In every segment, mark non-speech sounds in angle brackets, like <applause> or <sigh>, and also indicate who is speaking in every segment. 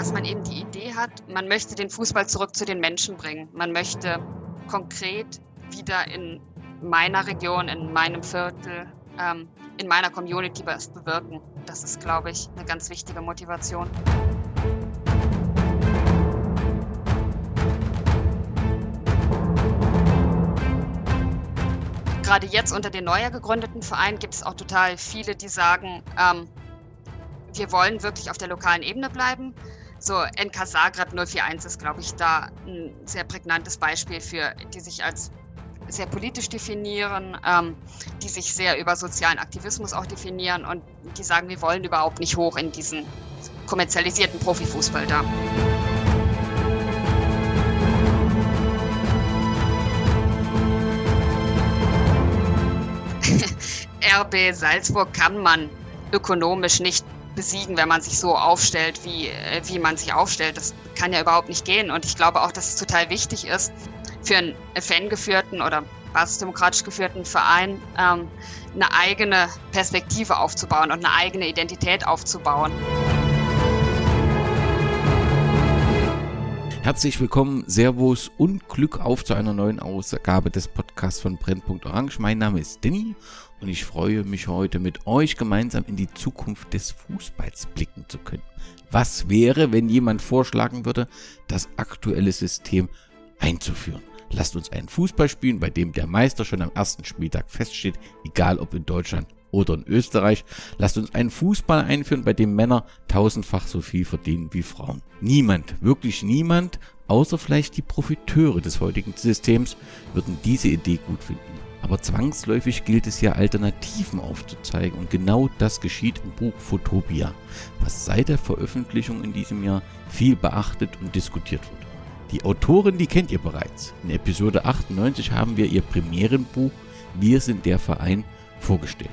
Speaker 1: dass man eben die Idee hat, man möchte den Fußball zurück zu den Menschen bringen. Man möchte konkret wieder in meiner Region, in meinem Viertel, ähm, in meiner Community was bewirken. Das ist, glaube ich, eine ganz wichtige Motivation. Gerade jetzt unter den neu gegründeten Vereinen gibt es auch total viele, die sagen, ähm, wir wollen wirklich auf der lokalen Ebene bleiben. So NK Zagreb 041 ist, glaube ich, da ein sehr prägnantes Beispiel für, die sich als sehr politisch definieren, ähm, die sich sehr über sozialen Aktivismus auch definieren und die sagen, wir wollen überhaupt nicht hoch in diesen kommerzialisierten Profifußball da. <laughs> RB Salzburg kann man ökonomisch nicht besiegen, wenn man sich so aufstellt, wie, äh, wie man sich aufstellt. Das kann ja überhaupt nicht gehen. Und ich glaube auch, dass es total wichtig ist, für einen fangeführten oder basisdemokratisch geführten Verein ähm, eine eigene Perspektive aufzubauen und eine eigene Identität aufzubauen.
Speaker 2: Herzlich willkommen, Servus und Glück auf zu einer neuen Ausgabe des Podcasts von Brennpunkt Orange. Mein Name ist Danny und ich freue mich heute mit euch gemeinsam in die Zukunft des Fußballs blicken zu können. Was wäre, wenn jemand vorschlagen würde, das aktuelle System einzuführen? Lasst uns einen Fußball spielen, bei dem der Meister schon am ersten Spieltag feststeht, egal ob in Deutschland oder in Österreich. Lasst uns einen Fußball einführen, bei dem Männer tausendfach so viel verdienen wie Frauen. Niemand, wirklich niemand, außer vielleicht die Profiteure des heutigen Systems, würden diese Idee gut finden. Aber zwangsläufig gilt es ja Alternativen aufzuzeigen und genau das geschieht im Buch Photopia, was seit der Veröffentlichung in diesem Jahr viel beachtet und diskutiert wird. Die Autorin, die kennt ihr bereits. In Episode 98 haben wir ihr Premierenbuch Wir sind der Verein vorgestellt.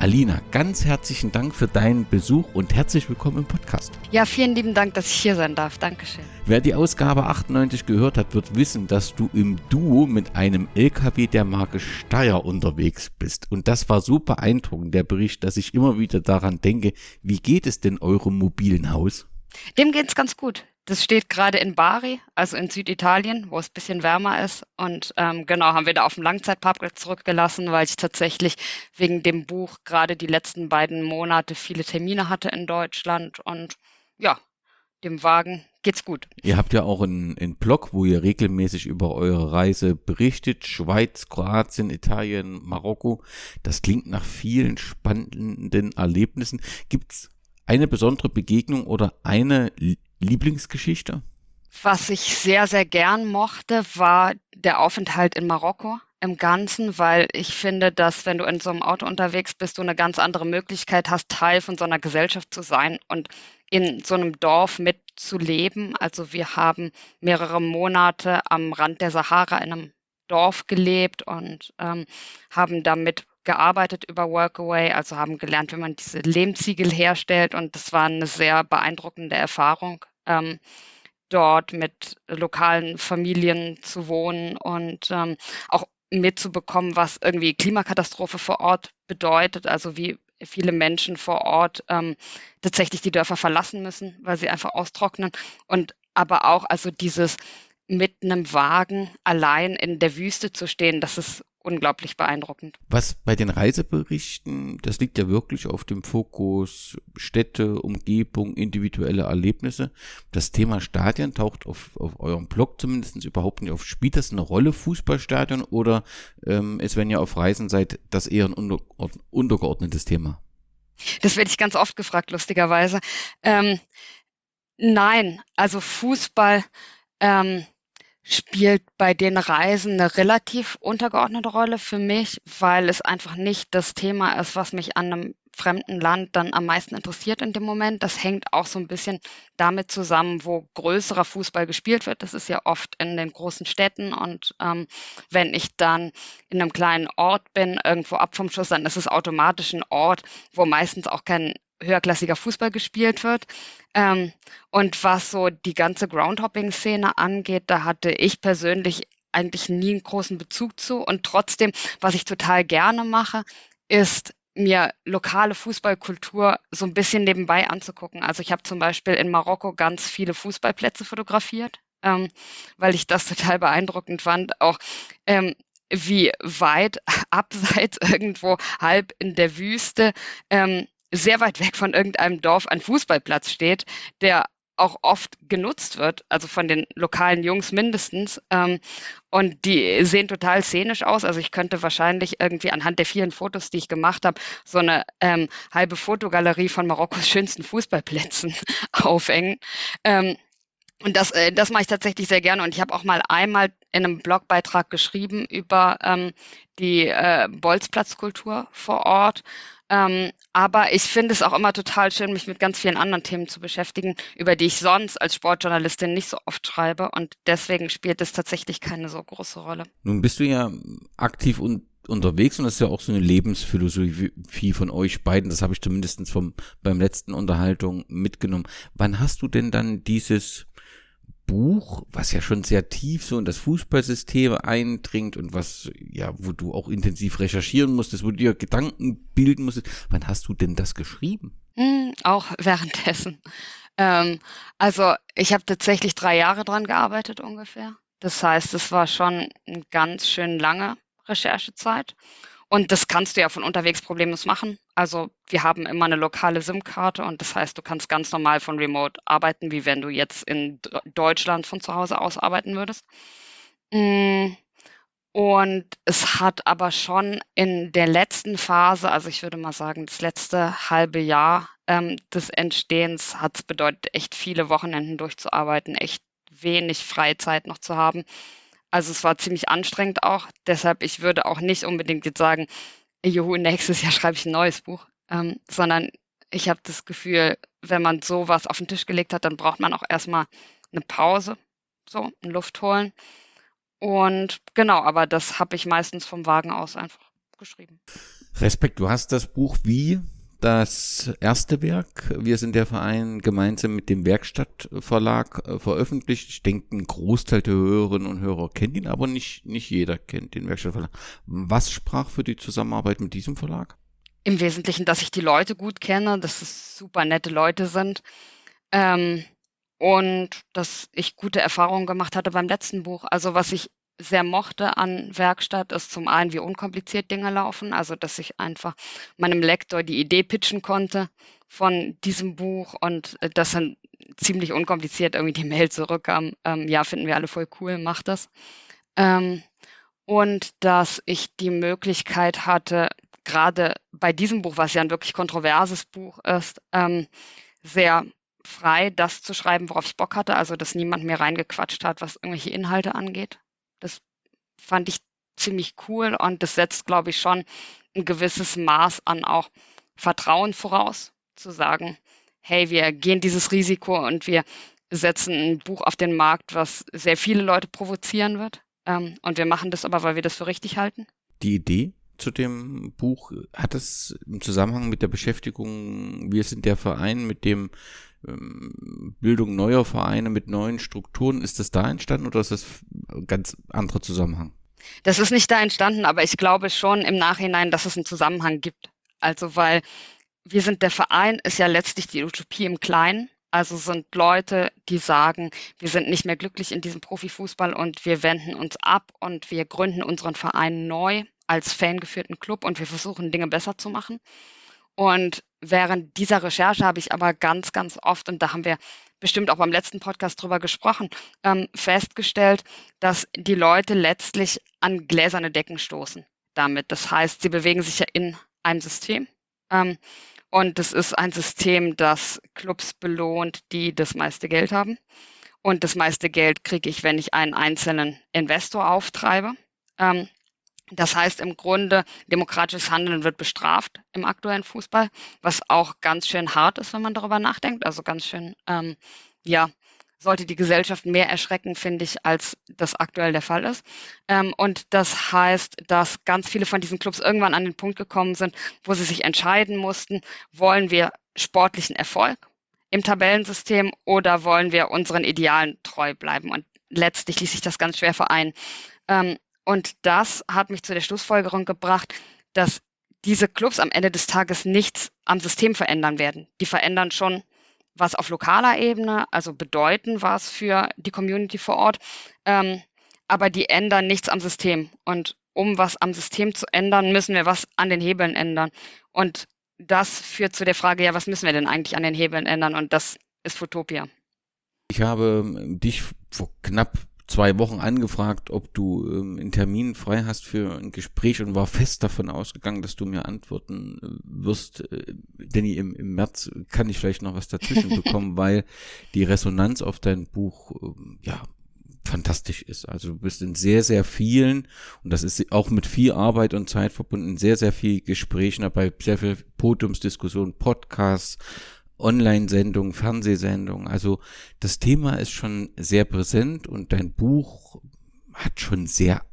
Speaker 2: Alina, ganz herzlichen Dank für deinen Besuch und herzlich willkommen im Podcast.
Speaker 1: Ja, vielen lieben Dank, dass ich hier sein darf. Dankeschön.
Speaker 2: Wer die Ausgabe 98 gehört hat, wird wissen, dass du im Duo mit einem LKW der Marke Steyr unterwegs bist. Und das war so beeindruckend, der Bericht, dass ich immer wieder daran denke, wie geht es denn eurem mobilen Haus?
Speaker 1: Dem geht es ganz gut. Das steht gerade in Bari, also in Süditalien, wo es ein bisschen wärmer ist. Und ähm, genau, haben wir da auf dem Langzeitparkplatz zurückgelassen, weil ich tatsächlich wegen dem Buch gerade die letzten beiden Monate viele Termine hatte in Deutschland. Und ja, dem Wagen geht's gut.
Speaker 2: Ihr habt ja auch einen, einen Blog, wo ihr regelmäßig über eure Reise berichtet. Schweiz, Kroatien, Italien, Marokko. Das klingt nach vielen spannenden Erlebnissen. Gibt's eine besondere Begegnung oder eine Lieblingsgeschichte?
Speaker 1: Was ich sehr, sehr gern mochte, war der Aufenthalt in Marokko im Ganzen, weil ich finde, dass wenn du in so einem Auto unterwegs bist, du eine ganz andere Möglichkeit hast, Teil von so einer Gesellschaft zu sein und in so einem Dorf mitzuleben. Also wir haben mehrere Monate am Rand der Sahara in einem Dorf gelebt und ähm, haben damit gearbeitet über Workaway, also haben gelernt, wie man diese Lehmziegel herstellt und das war eine sehr beeindruckende Erfahrung, ähm, dort mit lokalen Familien zu wohnen und ähm, auch mitzubekommen, was irgendwie Klimakatastrophe vor Ort bedeutet, also wie viele Menschen vor Ort ähm, tatsächlich die Dörfer verlassen müssen, weil sie einfach austrocknen und aber auch also dieses mit einem Wagen allein in der Wüste zu stehen, das ist unglaublich beeindruckend.
Speaker 2: Was bei den Reiseberichten, das liegt ja wirklich auf dem Fokus Städte, Umgebung, individuelle Erlebnisse. Das Thema Stadien taucht auf, auf eurem Blog zumindest überhaupt nicht auf. Spielt das eine Rolle, Fußballstadion, oder ähm, ist, wenn ihr auf Reisen seid, das eher ein unter, untergeordnetes Thema?
Speaker 1: Das werde ich ganz oft gefragt, lustigerweise. Ähm, nein, also Fußball ähm, spielt bei den Reisen eine relativ untergeordnete Rolle für mich, weil es einfach nicht das Thema ist, was mich an einem fremden Land dann am meisten interessiert in dem Moment. Das hängt auch so ein bisschen damit zusammen, wo größerer Fußball gespielt wird. Das ist ja oft in den großen Städten. Und ähm, wenn ich dann in einem kleinen Ort bin, irgendwo ab vom Schuss, dann ist es automatisch ein Ort, wo meistens auch kein höherklassiger Fußball gespielt wird. Ähm, und was so die ganze Groundhopping-Szene angeht, da hatte ich persönlich eigentlich nie einen großen Bezug zu. Und trotzdem, was ich total gerne mache, ist mir lokale Fußballkultur so ein bisschen nebenbei anzugucken. Also ich habe zum Beispiel in Marokko ganz viele Fußballplätze fotografiert, ähm, weil ich das <laughs> total beeindruckend fand. Auch ähm, wie weit <laughs> abseits irgendwo halb in der Wüste ähm, sehr weit weg von irgendeinem Dorf ein Fußballplatz steht, der auch oft genutzt wird, also von den lokalen Jungs mindestens. Ähm, und die sehen total szenisch aus. Also ich könnte wahrscheinlich irgendwie anhand der vielen Fotos, die ich gemacht habe, so eine ähm, halbe Fotogalerie von Marokkos schönsten Fußballplätzen <laughs> aufhängen. Ähm, und das, äh, das mache ich tatsächlich sehr gerne. Und ich habe auch mal einmal in einem Blogbeitrag geschrieben über ähm, die äh, Bolzplatzkultur vor Ort. Ähm, aber ich finde es auch immer total schön, mich mit ganz vielen anderen Themen zu beschäftigen, über die ich sonst als Sportjournalistin nicht so oft schreibe. Und deswegen spielt es tatsächlich keine so große Rolle.
Speaker 2: Nun bist du ja aktiv und unterwegs und das ist ja auch so eine Lebensphilosophie von euch beiden. Das habe ich zumindest vom, beim letzten Unterhaltung mitgenommen. Wann hast du denn dann dieses Buch, was ja schon sehr tief so in das Fußballsystem eindringt und was, ja, wo du auch intensiv recherchieren musstest, wo du dir Gedanken bilden musstest. Wann hast du denn das geschrieben?
Speaker 1: Hm, auch <laughs> währenddessen. Ähm, also ich habe tatsächlich drei Jahre dran gearbeitet ungefähr. Das heißt, es war schon eine ganz schön lange Recherchezeit. Und das kannst du ja von unterwegs problemlos machen. Also wir haben immer eine lokale SIM-Karte und das heißt, du kannst ganz normal von Remote arbeiten, wie wenn du jetzt in Deutschland von zu Hause aus arbeiten würdest. Mm, und es hat aber schon in der letzten Phase, also ich würde mal sagen, das letzte halbe Jahr ähm, des Entstehens hat es bedeutet, echt viele Wochenenden durchzuarbeiten, echt wenig Freizeit noch zu haben. Also es war ziemlich anstrengend auch. Deshalb, ich würde auch nicht unbedingt jetzt sagen, juhu, nächstes Jahr schreibe ich ein neues Buch, ähm, sondern ich habe das Gefühl, wenn man sowas auf den Tisch gelegt hat, dann braucht man auch erstmal eine Pause, so, ein Luft holen. Und genau, aber das habe ich meistens vom Wagen aus einfach geschrieben.
Speaker 2: Respekt, du hast das Buch wie das erste Werk. Wir sind der Verein gemeinsam mit dem Werkstattverlag äh, veröffentlicht. Ich denke, ein Großteil der Hörerinnen und Hörer kennt ihn, aber nicht, nicht jeder kennt den Werkstattverlag. Was sprach für die Zusammenarbeit mit diesem Verlag?
Speaker 1: Im Wesentlichen, dass ich die Leute gut kenne, dass es super nette Leute sind. Ähm, und dass ich gute Erfahrungen gemacht hatte beim letzten Buch. Also was ich sehr mochte an Werkstatt, ist zum einen, wie unkompliziert Dinge laufen, also dass ich einfach meinem Lektor die Idee pitchen konnte von diesem Buch und äh, das dann ziemlich unkompliziert irgendwie die Mail zurückkam, ähm, ja, finden wir alle voll cool, mach das. Ähm, und dass ich die Möglichkeit hatte, gerade bei diesem Buch, was ja ein wirklich kontroverses Buch ist, ähm, sehr frei das zu schreiben, worauf ich Bock hatte, also dass niemand mir reingequatscht hat, was irgendwelche Inhalte angeht. Das fand ich ziemlich cool und das setzt, glaube ich, schon ein gewisses Maß an auch Vertrauen voraus, zu sagen, hey, wir gehen dieses Risiko und wir setzen ein Buch auf den Markt, was sehr viele Leute provozieren wird. Ähm, und wir machen das aber, weil wir das für richtig halten.
Speaker 2: Die Idee zu dem Buch hat es im Zusammenhang mit der Beschäftigung, wir sind der Verein mit dem Bildung neuer Vereine mit neuen Strukturen. Ist das da entstanden oder ist das ein ganz anderer Zusammenhang?
Speaker 1: Das ist nicht da entstanden, aber ich glaube schon im Nachhinein, dass es einen Zusammenhang gibt. Also weil wir sind der Verein, ist ja letztlich die Utopie im Kleinen. Also sind Leute, die sagen, wir sind nicht mehr glücklich in diesem Profifußball und wir wenden uns ab und wir gründen unseren Verein neu als fangeführten Club und wir versuchen Dinge besser zu machen. Und während dieser Recherche habe ich aber ganz, ganz oft, und da haben wir bestimmt auch beim letzten Podcast drüber gesprochen, ähm, festgestellt, dass die Leute letztlich an gläserne Decken stoßen damit. Das heißt, sie bewegen sich ja in einem System. Ähm, und es ist ein System, das Clubs belohnt, die das meiste Geld haben. Und das meiste Geld kriege ich, wenn ich einen einzelnen Investor auftreibe. Ähm, das heißt im Grunde, demokratisches Handeln wird bestraft im aktuellen Fußball, was auch ganz schön hart ist, wenn man darüber nachdenkt. Also ganz schön, ähm, ja, sollte die Gesellschaft mehr erschrecken, finde ich, als das aktuell der Fall ist. Ähm, und das heißt, dass ganz viele von diesen Clubs irgendwann an den Punkt gekommen sind, wo sie sich entscheiden mussten, wollen wir sportlichen Erfolg im Tabellensystem oder wollen wir unseren Idealen treu bleiben? Und letztlich ließ sich das ganz schwer vereinen. Ähm, und das hat mich zu der Schlussfolgerung gebracht, dass diese Clubs am Ende des Tages nichts am System verändern werden. Die verändern schon was auf lokaler Ebene, also bedeuten was für die Community vor Ort, ähm, aber die ändern nichts am System. Und um was am System zu ändern, müssen wir was an den Hebeln ändern. Und das führt zu der Frage, ja, was müssen wir denn eigentlich an den Hebeln ändern? Und das ist Futopia.
Speaker 2: Ich habe ähm, dich vor knapp zwei Wochen angefragt, ob du ähm, einen Termin frei hast für ein Gespräch und war fest davon ausgegangen, dass du mir antworten äh, wirst. Äh, Danny, im, im März kann ich vielleicht noch was dazwischen <laughs> bekommen, weil die Resonanz auf dein Buch, äh, ja, fantastisch ist. Also du bist in sehr, sehr vielen, und das ist auch mit viel Arbeit und Zeit verbunden, in sehr, sehr viel Gesprächen dabei, sehr viel Podiumsdiskussionen, Podcasts, Online-Sendungen, Fernsehsendungen. Also das Thema ist schon sehr präsent und dein Buch hat schon sehr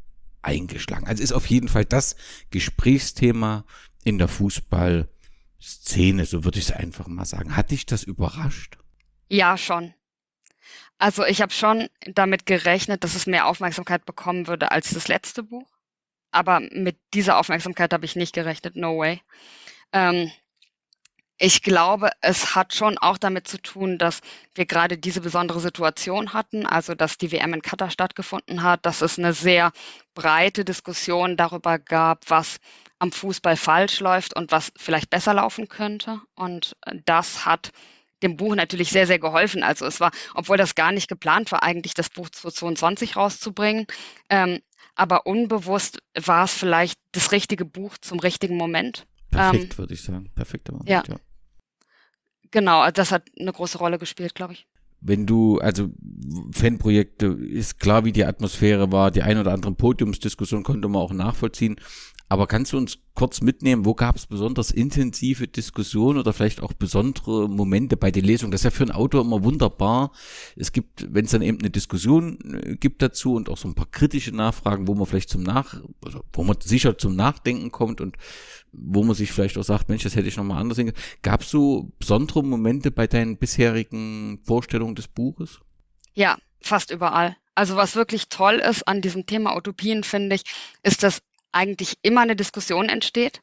Speaker 2: eingeschlagen. Also ist auf jeden Fall das Gesprächsthema in der Fußballszene, so würde ich es einfach mal sagen. Hat dich das überrascht?
Speaker 1: Ja, schon. Also ich habe schon damit gerechnet, dass es mehr Aufmerksamkeit bekommen würde als das letzte Buch. Aber mit dieser Aufmerksamkeit habe ich nicht gerechnet, no way. Ähm, ich glaube, es hat schon auch damit zu tun, dass wir gerade diese besondere Situation hatten, also dass die WM in Katar stattgefunden hat, dass es eine sehr breite Diskussion darüber gab, was am Fußball falsch läuft und was vielleicht besser laufen könnte. Und das hat dem Buch natürlich sehr, sehr geholfen. Also es war, obwohl das gar nicht geplant war, eigentlich das Buch 2022 rauszubringen, ähm, aber unbewusst war es vielleicht das richtige Buch zum richtigen Moment.
Speaker 2: Perfekt, ähm, würde ich sagen. Perfekter Moment,
Speaker 1: ja. ja. Genau, also das hat eine große Rolle gespielt, glaube ich.
Speaker 2: Wenn du, also Fanprojekte, ist klar, wie die Atmosphäre war, die ein oder andere Podiumsdiskussion konnte man auch nachvollziehen. Aber kannst du uns kurz mitnehmen, wo gab es besonders intensive Diskussionen oder vielleicht auch besondere Momente bei den Lesungen? Das ist ja für einen Autor immer wunderbar. Es gibt, wenn es dann eben eine Diskussion äh, gibt dazu und auch so ein paar kritische Nachfragen, wo man vielleicht zum Nach, also wo man sicher zum Nachdenken kommt und wo man sich vielleicht auch sagt, Mensch, das hätte ich nochmal anders hingekriegt. Gab es so besondere Momente bei deinen bisherigen Vorstellungen des Buches?
Speaker 1: Ja, fast überall. Also was wirklich toll ist an diesem Thema Utopien, finde ich, ist, dass eigentlich immer eine Diskussion entsteht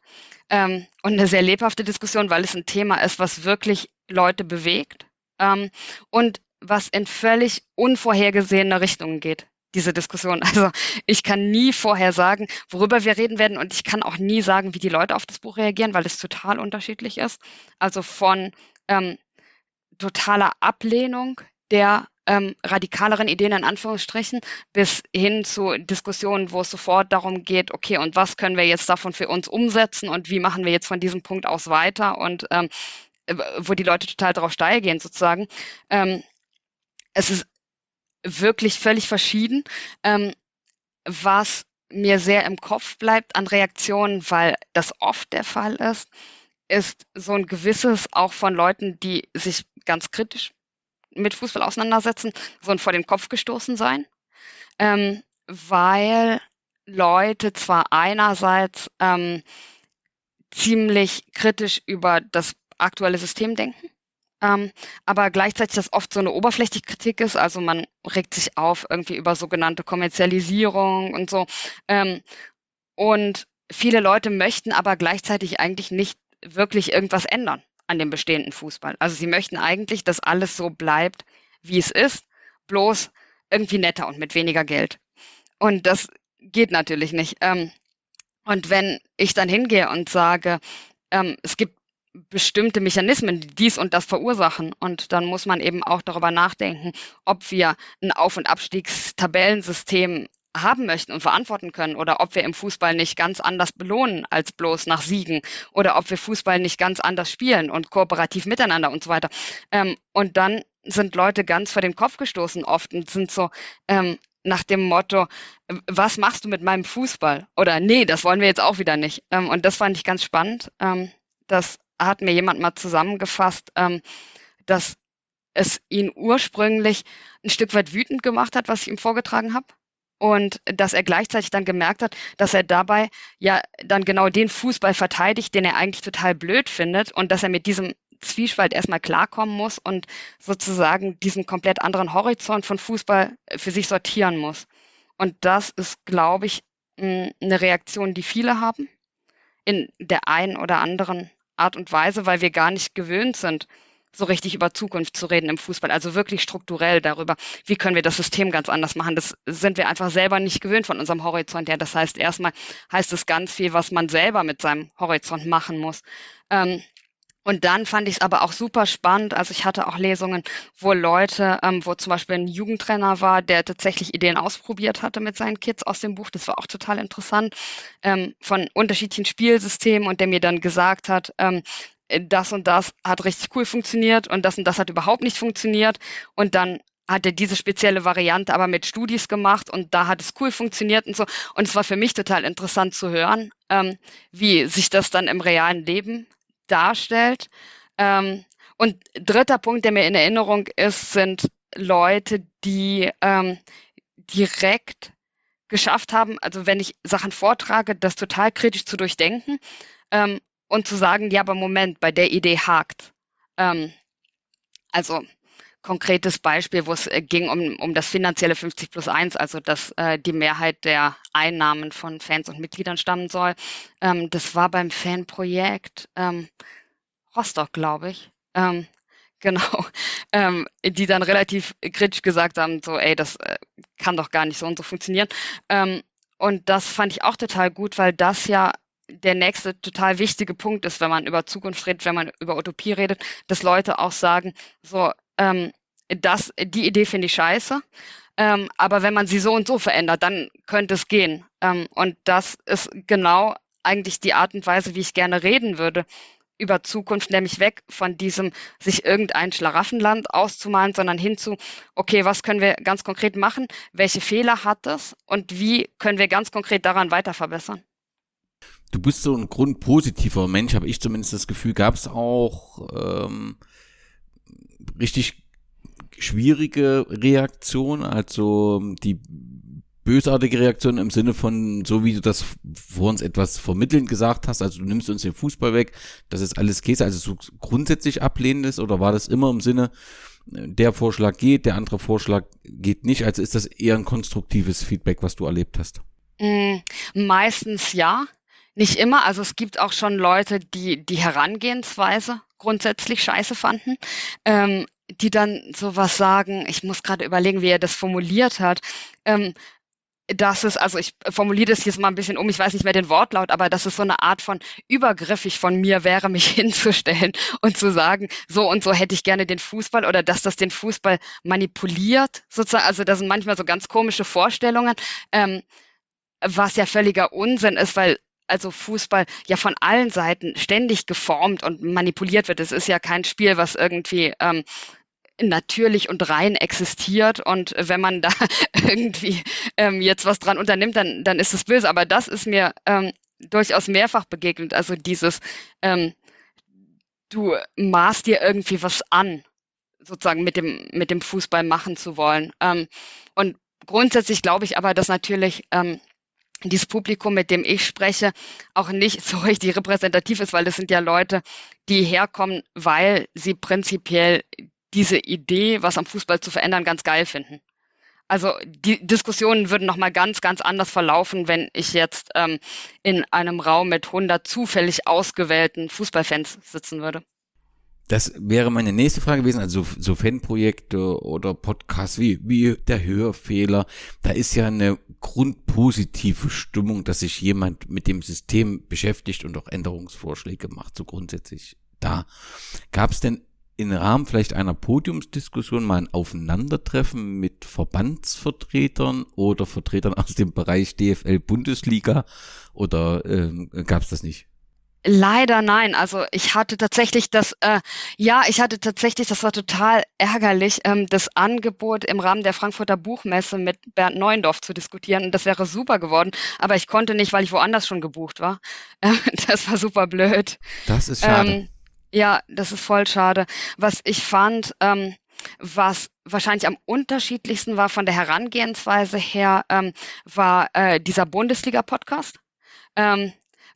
Speaker 1: ähm, und eine sehr lebhafte Diskussion, weil es ein Thema ist, was wirklich Leute bewegt ähm, und was in völlig unvorhergesehene Richtungen geht diese Diskussion. <laughs> Also ich kann nie vorher sagen, worüber wir reden werden und ich kann auch nie sagen, wie die Leute auf das Buch reagieren, weil es total unterschiedlich ist. Also von ähm, totaler Ablehnung der ähm, radikaleren Ideen in Anführungsstrichen bis hin zu Diskussionen, wo es sofort darum geht, okay, und was können wir jetzt davon für uns umsetzen und wie machen wir jetzt von diesem Punkt aus weiter und ähm, wo die Leute total darauf steil gehen sozusagen. Ähm, es ist wirklich völlig verschieden, ähm, was mir sehr im Kopf bleibt an Reaktionen, weil das oft der Fall ist, ist so ein gewisses auch von Leuten, die sich ganz kritisch mit Fußball auseinandersetzen, so ein vor den Kopf gestoßen sein, ähm, weil Leute zwar einerseits ähm, ziemlich kritisch über das aktuelle System denken, ähm, aber gleichzeitig das oft so eine oberflächliche Kritik ist, also man regt sich auf irgendwie über sogenannte Kommerzialisierung und so. Ähm, und viele Leute möchten aber gleichzeitig eigentlich nicht wirklich irgendwas ändern an dem bestehenden Fußball. Also sie möchten eigentlich, dass alles so bleibt, wie es ist, bloß irgendwie netter und mit weniger Geld. Und das geht natürlich nicht. Ähm, und wenn ich dann hingehe und sage, ähm, es gibt bestimmte Mechanismen, die dies und das verursachen. Und dann muss man eben auch darüber nachdenken, ob wir ein Auf- und Abstiegstabellensystem haben möchten und verantworten können oder ob wir im Fußball nicht ganz anders belohnen als bloß nach Siegen oder ob wir Fußball nicht ganz anders spielen und kooperativ miteinander und so weiter. Ähm, und dann sind Leute ganz vor den Kopf gestoßen oft und sind so ähm, nach dem Motto, was machst du mit meinem Fußball? Oder nee, das wollen wir jetzt auch wieder nicht. Ähm, und das fand ich ganz spannend. Ähm, das hat mir jemand mal zusammengefasst, ähm, dass es ihn ursprünglich ein Stück weit wütend gemacht hat, was ich ihm vorgetragen habe und dass er gleichzeitig dann gemerkt hat, dass er dabei ja dann genau den Fußball verteidigt, den er eigentlich total blöd findet und dass er mit diesem Zwiespalt erstmal klarkommen muss und sozusagen diesen komplett anderen Horizont von Fußball für sich sortieren muss. Und das ist, glaube ich, eine Reaktion, die viele haben. in der einen oder anderen Art und Weise, weil wir gar nicht gewöhnt sind, so richtig über Zukunft zu reden im Fußball. Also wirklich strukturell darüber, wie können wir das System ganz anders machen. Das sind wir einfach selber nicht gewöhnt von unserem Horizont her. Das heißt, erstmal heißt es ganz viel, was man selber mit seinem Horizont machen muss. Ähm, und dann fand ich es aber auch super spannend. Also ich hatte auch Lesungen, wo Leute, ähm, wo zum Beispiel ein Jugendtrainer war, der tatsächlich Ideen ausprobiert hatte mit seinen Kids aus dem Buch. Das war auch total interessant ähm, von unterschiedlichen Spielsystemen und der mir dann gesagt hat, ähm, das und das hat richtig cool funktioniert und das und das hat überhaupt nicht funktioniert. Und dann hat er diese spezielle Variante aber mit Studis gemacht und da hat es cool funktioniert und so. Und es war für mich total interessant zu hören, ähm, wie sich das dann im realen Leben darstellt. Ähm, und dritter Punkt, der mir in Erinnerung ist, sind Leute, die ähm, direkt geschafft haben, also wenn ich Sachen vortrage, das total kritisch zu durchdenken ähm, und zu sagen, ja, aber Moment, bei der Idee hakt. Ähm, also konkretes Beispiel, wo es äh, ging um, um das finanzielle 50 plus 1, also dass äh, die Mehrheit der Einnahmen von Fans und Mitgliedern stammen soll. Ähm, das war beim Fanprojekt ähm, Rostock, glaube ich. Ähm, <laughs> genau, ähm, die dann relativ kritisch gesagt haben, so, ey, das äh, kann doch gar nicht so und so funktionieren. Ähm, und das fand ich auch total gut, weil das ja der nächste total wichtige Punkt ist, wenn man über Zukunft redet, wenn man über Utopie redet, dass Leute auch sagen, so, ähm, das, die Idee finde ich scheiße. Ähm, aber wenn man sie so und so verändert, dann könnte es gehen. Ähm, und das ist genau eigentlich die Art und Weise, wie ich gerne reden würde über Zukunft, nämlich weg von diesem, sich irgendein Schlaraffenland auszumalen, sondern hinzu, okay, was können wir ganz konkret machen? Welche Fehler hat es? Und wie können wir ganz konkret daran weiter verbessern?
Speaker 2: Du bist so ein grundpositiver Mensch, habe ich zumindest das Gefühl. Gab es auch ähm, richtig schwierige Reaktion, also die bösartige Reaktion im Sinne von, so wie du das vor uns etwas vermittelnd gesagt hast, also du nimmst uns den Fußball weg, das ist alles Käse, also so grundsätzlich ablehnendes oder war das immer im Sinne, der Vorschlag geht, der andere Vorschlag geht nicht, also ist das eher ein konstruktives Feedback, was du erlebt hast?
Speaker 1: Mm, meistens ja, nicht immer, also es gibt auch schon Leute, die die Herangehensweise grundsätzlich scheiße fanden. Ähm, die dann sowas sagen, ich muss gerade überlegen, wie er das formuliert hat, ähm, dass es, also ich formuliere das jetzt mal ein bisschen um, ich weiß nicht mehr den Wortlaut, aber dass es so eine Art von übergriffig von mir wäre, <laughs> mich hinzustellen und zu sagen, so und so hätte ich gerne den Fußball oder dass das den Fußball manipuliert, sozusagen. Also das sind manchmal so ganz komische Vorstellungen, ähm, was ja völliger Unsinn ist, weil also Fußball ja von allen Seiten ständig geformt und manipuliert wird. Es ist ja kein Spiel, was irgendwie ähm, natürlich und rein existiert und wenn man da <laughs> irgendwie ähm, jetzt was dran unternimmt, dann, dann ist es böse. Aber das ist mir ähm, durchaus mehrfach begegnet. Also dieses, ähm, du maßt dir irgendwie was an, sozusagen mit dem, mit dem Fußball machen zu wollen. Ähm, und grundsätzlich glaube ich aber, dass natürlich ähm, dieses Publikum, mit dem ich spreche, auch nicht so richtig repräsentativ ist, weil das sind ja Leute, die herkommen, weil sie prinzipiell diese Idee, was am Fußball zu verändern, ganz geil finden. Also die Diskussionen würden nochmal ganz, ganz anders verlaufen, wenn ich jetzt ähm, in einem Raum mit 100 zufällig ausgewählten Fußballfans sitzen würde.
Speaker 2: Das wäre meine nächste Frage gewesen, also so Fanprojekte oder Podcasts wie, wie der Hörfehler. Da ist ja eine grundpositive Stimmung, dass sich jemand mit dem System beschäftigt und auch Änderungsvorschläge macht, so grundsätzlich da. Gab es denn im Rahmen vielleicht einer Podiumsdiskussion mal ein Aufeinandertreffen mit Verbandsvertretern oder Vertretern aus dem Bereich DFL Bundesliga oder ähm, gab es das nicht?
Speaker 1: Leider nein. Also ich hatte tatsächlich das, äh, ja, ich hatte tatsächlich, das war total ärgerlich, ähm, das Angebot im Rahmen der Frankfurter Buchmesse mit Bernd Neuendorf zu diskutieren. Und das wäre super geworden, aber ich konnte nicht, weil ich woanders schon gebucht war. Äh, <laughs> das war super blöd.
Speaker 2: Das ist schade. Ähm,
Speaker 1: ja, das ist voll schade. Was ich fand, ähm, was wahrscheinlich am unterschiedlichsten war von der Herangehensweise her, ähm, war äh, dieser Bundesliga-Podcast. Ähm,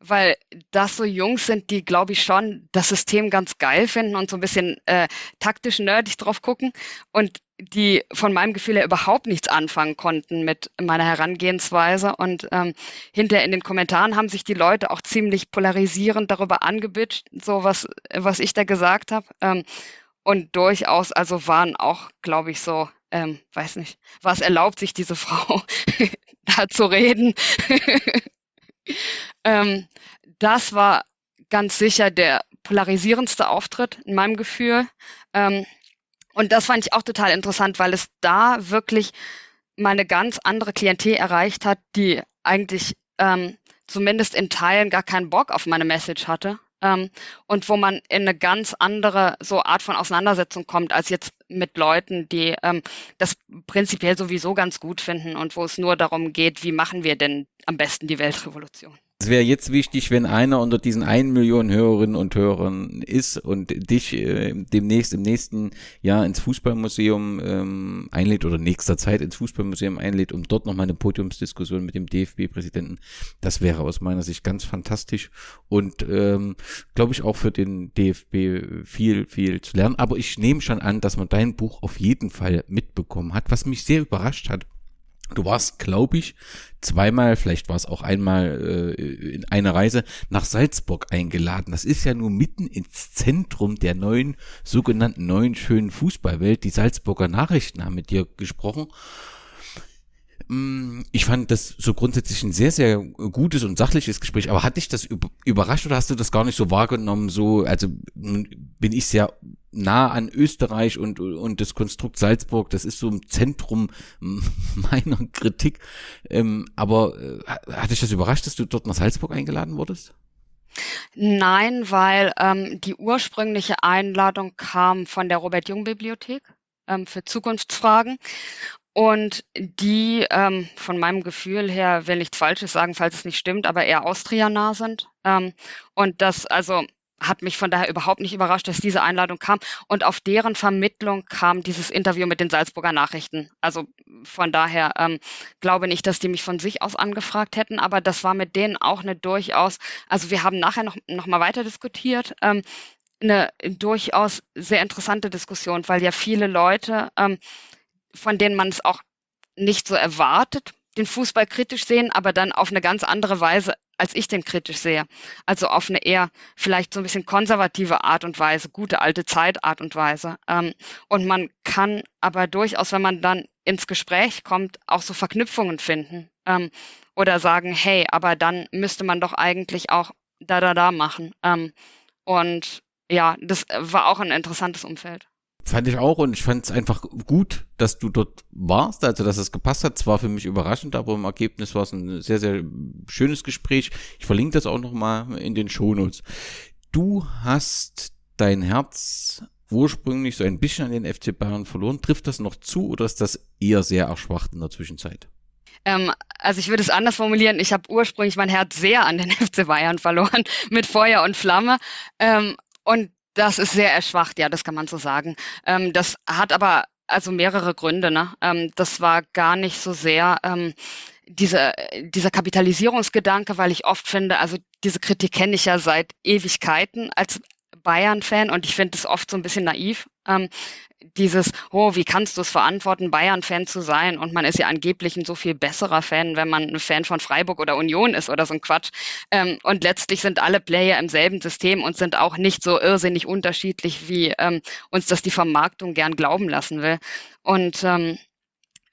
Speaker 1: weil das so Jungs sind, die, glaube ich, schon das System ganz geil finden und so ein bisschen äh, taktisch nerdig drauf gucken und die von meinem Gefühl her überhaupt nichts anfangen konnten mit meiner Herangehensweise. Und ähm, hinter in den Kommentaren haben sich die Leute auch ziemlich polarisierend darüber angebitscht, so was, was ich da gesagt habe. Ähm, und durchaus, also waren auch, glaube ich, so, ähm, weiß nicht, was erlaubt sich diese <laughs> Frau <laughs> da zu reden. <laughs> ähm, das war ganz sicher der polarisierendste Auftritt in meinem Gefühl. Ähm, und das fand ich auch total interessant, weil es da wirklich mal eine ganz andere Klientel erreicht hat, die eigentlich ähm, zumindest in Teilen gar keinen Bock auf meine Message hatte. Ähm, und wo man in eine ganz andere so Art von Auseinandersetzung kommt, als jetzt mit Leuten, die ähm, das prinzipiell sowieso ganz gut finden und wo es nur darum geht, wie machen wir denn am besten die Weltrevolution.
Speaker 2: Es wäre jetzt wichtig, wenn einer unter diesen 1 Million Hörerinnen und Hörern ist und dich äh, demnächst im nächsten Jahr ins Fußballmuseum ähm, einlädt oder nächster Zeit ins Fußballmuseum einlädt, um dort nochmal eine Podiumsdiskussion mit dem DFB-Präsidenten. Das wäre aus meiner Sicht ganz fantastisch und ähm, glaube ich auch für den DFB viel, viel zu lernen. Aber ich nehme schon an, dass man dein Buch auf jeden Fall mitbekommen hat, was mich sehr überrascht hat Du warst, glaube ich, zweimal, vielleicht war es auch einmal äh, in einer Reise nach Salzburg eingeladen. Das ist ja nur mitten ins Zentrum der neuen, sogenannten neuen schönen Fußballwelt. Die Salzburger Nachrichten haben mit dir gesprochen. Mm, ich fand das so grundsätzlich ein sehr, sehr gutes und sachliches Gespräch. Aber hat dich das überrascht oder hast du das gar nicht so wahrgenommen? So, also bin ich sehr nah an Österreich und, und das Konstrukt Salzburg. Das ist so im Zentrum <laughs> meiner Kritik. Ähm, aber äh, hat dich das überrascht, dass du dort nach Salzburg eingeladen wurdest?
Speaker 1: Nein, weil ähm, die ursprüngliche Einladung kam von der Robert-Jung-Bibliothek ähm, für Zukunftsfragen. Und die ähm, von meinem Gefühl her, will nichts Falsches sagen, falls es nicht stimmt, aber eher Austria-nah sind. Ähm, und das also hat mich von daher überhaupt nicht überrascht, dass diese Einladung kam. Und auf deren Vermittlung kam dieses Interview mit den Salzburger Nachrichten. Also von daher ähm, glaube nicht, dass die mich von sich aus angefragt hätten, aber das war mit denen auch eine durchaus, also wir haben nachher noch, noch mal weiter diskutiert. Ähm, eine durchaus sehr interessante Diskussion, weil ja viele Leute ähm, von denen man es auch nicht so erwartet, den Fußball kritisch sehen, aber dann auf eine ganz andere Weise, als ich den kritisch sehe. Also auf eine eher vielleicht so ein bisschen konservative Art und Weise, gute alte Zeit Art und Weise. Ähm, und man kann aber durchaus, wenn man dann ins Gespräch kommt, auch so Verknüpfungen finden ähm, oder sagen, hey, aber dann müsste man doch eigentlich auch da, da, da machen. Ähm, und ja, das war auch ein interessantes Umfeld.
Speaker 2: Fand ich auch und ich fand es einfach gut, dass du dort warst, also dass es gepasst hat. Zwar für mich überraschend, aber im Ergebnis war es ein sehr, sehr schönes Gespräch. Ich verlinke das auch nochmal in den Shownotes. Du hast dein Herz ursprünglich so ein bisschen an den FC Bayern verloren. Trifft das noch zu oder ist das eher sehr erschwacht in der Zwischenzeit?
Speaker 1: Ähm, also ich würde es anders formulieren. Ich habe ursprünglich mein Herz sehr an den <laughs> FC Bayern verloren, mit Feuer und Flamme. Ähm, und das ist sehr erschwacht, ja, das kann man so sagen. Ähm, das hat aber also mehrere Gründe. Ne? Ähm, das war gar nicht so sehr ähm, diese, dieser Kapitalisierungsgedanke, weil ich oft finde, also diese Kritik kenne ich ja seit Ewigkeiten als Bayern-Fan und ich finde es oft so ein bisschen naiv. Ähm, dieses, oh, wie kannst du es verantworten, Bayern-Fan zu sein? Und man ist ja angeblich ein so viel besserer Fan, wenn man ein Fan von Freiburg oder Union ist oder so ein Quatsch. Ähm, und letztlich sind alle Player im selben System und sind auch nicht so irrsinnig unterschiedlich, wie ähm, uns das die Vermarktung gern glauben lassen will. Und ähm,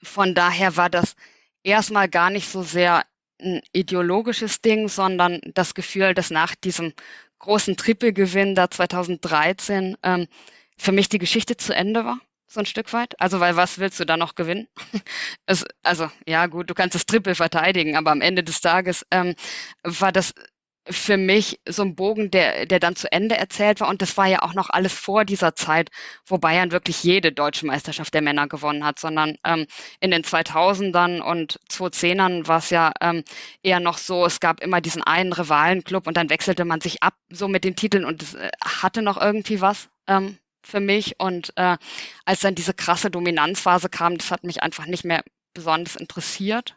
Speaker 1: von daher war das erstmal gar nicht so sehr ein ideologisches Ding, sondern das Gefühl, dass nach diesem großen Trippelgewinn da 2013 ähm, für mich die Geschichte zu Ende war, so ein Stück weit. Also, weil was willst du da noch gewinnen? <laughs> es, also, ja, gut, du kannst das Triple verteidigen, aber am Ende des Tages ähm, war das für mich so ein Bogen, der, der dann zu Ende erzählt war. Und das war ja auch noch alles vor dieser Zeit, wo Bayern wirklich jede deutsche Meisterschaft der Männer gewonnen hat, sondern ähm, in den 2000ern und 2010ern war es ja ähm, eher noch so, es gab immer diesen einen Rivalenclub und dann wechselte man sich ab so mit den Titeln und es äh, hatte noch irgendwie was. Ähm, für mich. Und äh, als dann diese krasse Dominanzphase kam, das hat mich einfach nicht mehr besonders interessiert.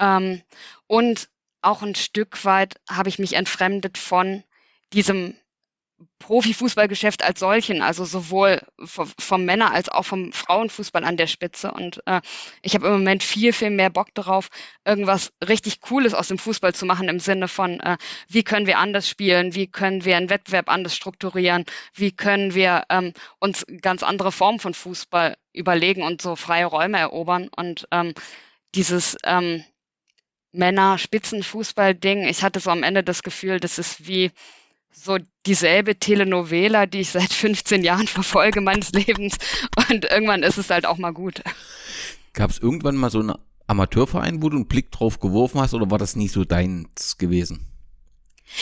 Speaker 1: Ähm, und auch ein Stück weit habe ich mich entfremdet von diesem Profifußballgeschäft als solchen, also sowohl vom Männer- als auch vom Frauenfußball an der Spitze. Und äh, ich habe im Moment viel, viel mehr Bock darauf, irgendwas richtig Cooles aus dem Fußball zu machen, im Sinne von, äh, wie können wir anders spielen, wie können wir einen Wettbewerb anders strukturieren, wie können wir ähm, uns ganz andere Formen von Fußball überlegen und so freie Räume erobern. Und ähm, dieses ähm, Männer-Spitzenfußball-Ding, ich hatte so am Ende das Gefühl, das ist wie so dieselbe Telenovela, die ich seit <laughs> 15 Jahren verfolge meines Lebens. Und irgendwann ist es halt auch mal gut.
Speaker 2: Gab es irgendwann mal so einen Amateurverein, wo du einen Blick drauf geworfen hast, oder war das nie so deins gewesen?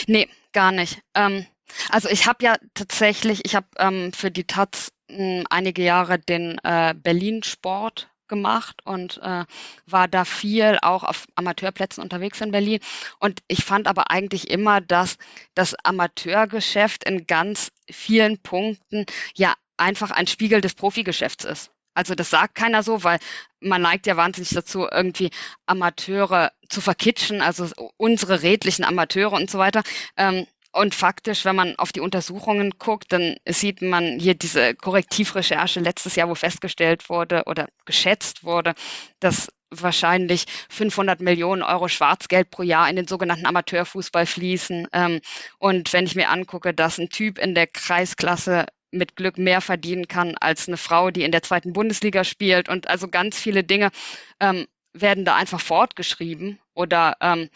Speaker 1: Nee, gar nicht. Ähm, also ich habe ja tatsächlich, ich habe ähm, für die Taz hm, einige Jahre den äh, Berlin Sport gemacht und äh, war da viel auch auf Amateurplätzen unterwegs in Berlin. Und ich fand aber eigentlich immer, dass das Amateurgeschäft in ganz vielen Punkten ja einfach ein Spiegel des Profigeschäfts ist. Also das sagt keiner so, weil man neigt ja wahnsinnig dazu, irgendwie Amateure zu verkitschen, also unsere redlichen Amateure und so weiter. Ähm, und faktisch, wenn man auf die Untersuchungen guckt, dann sieht man hier diese Korrektivrecherche letztes Jahr, wo festgestellt wurde oder geschätzt wurde, dass wahrscheinlich 500 Millionen Euro Schwarzgeld pro Jahr in den sogenannten Amateurfußball fließen. Ähm, und wenn ich mir angucke, dass ein Typ in der Kreisklasse mit Glück mehr verdienen kann als eine Frau, die in der zweiten Bundesliga spielt und also ganz viele Dinge ähm, werden da einfach fortgeschrieben oder ähm, äh,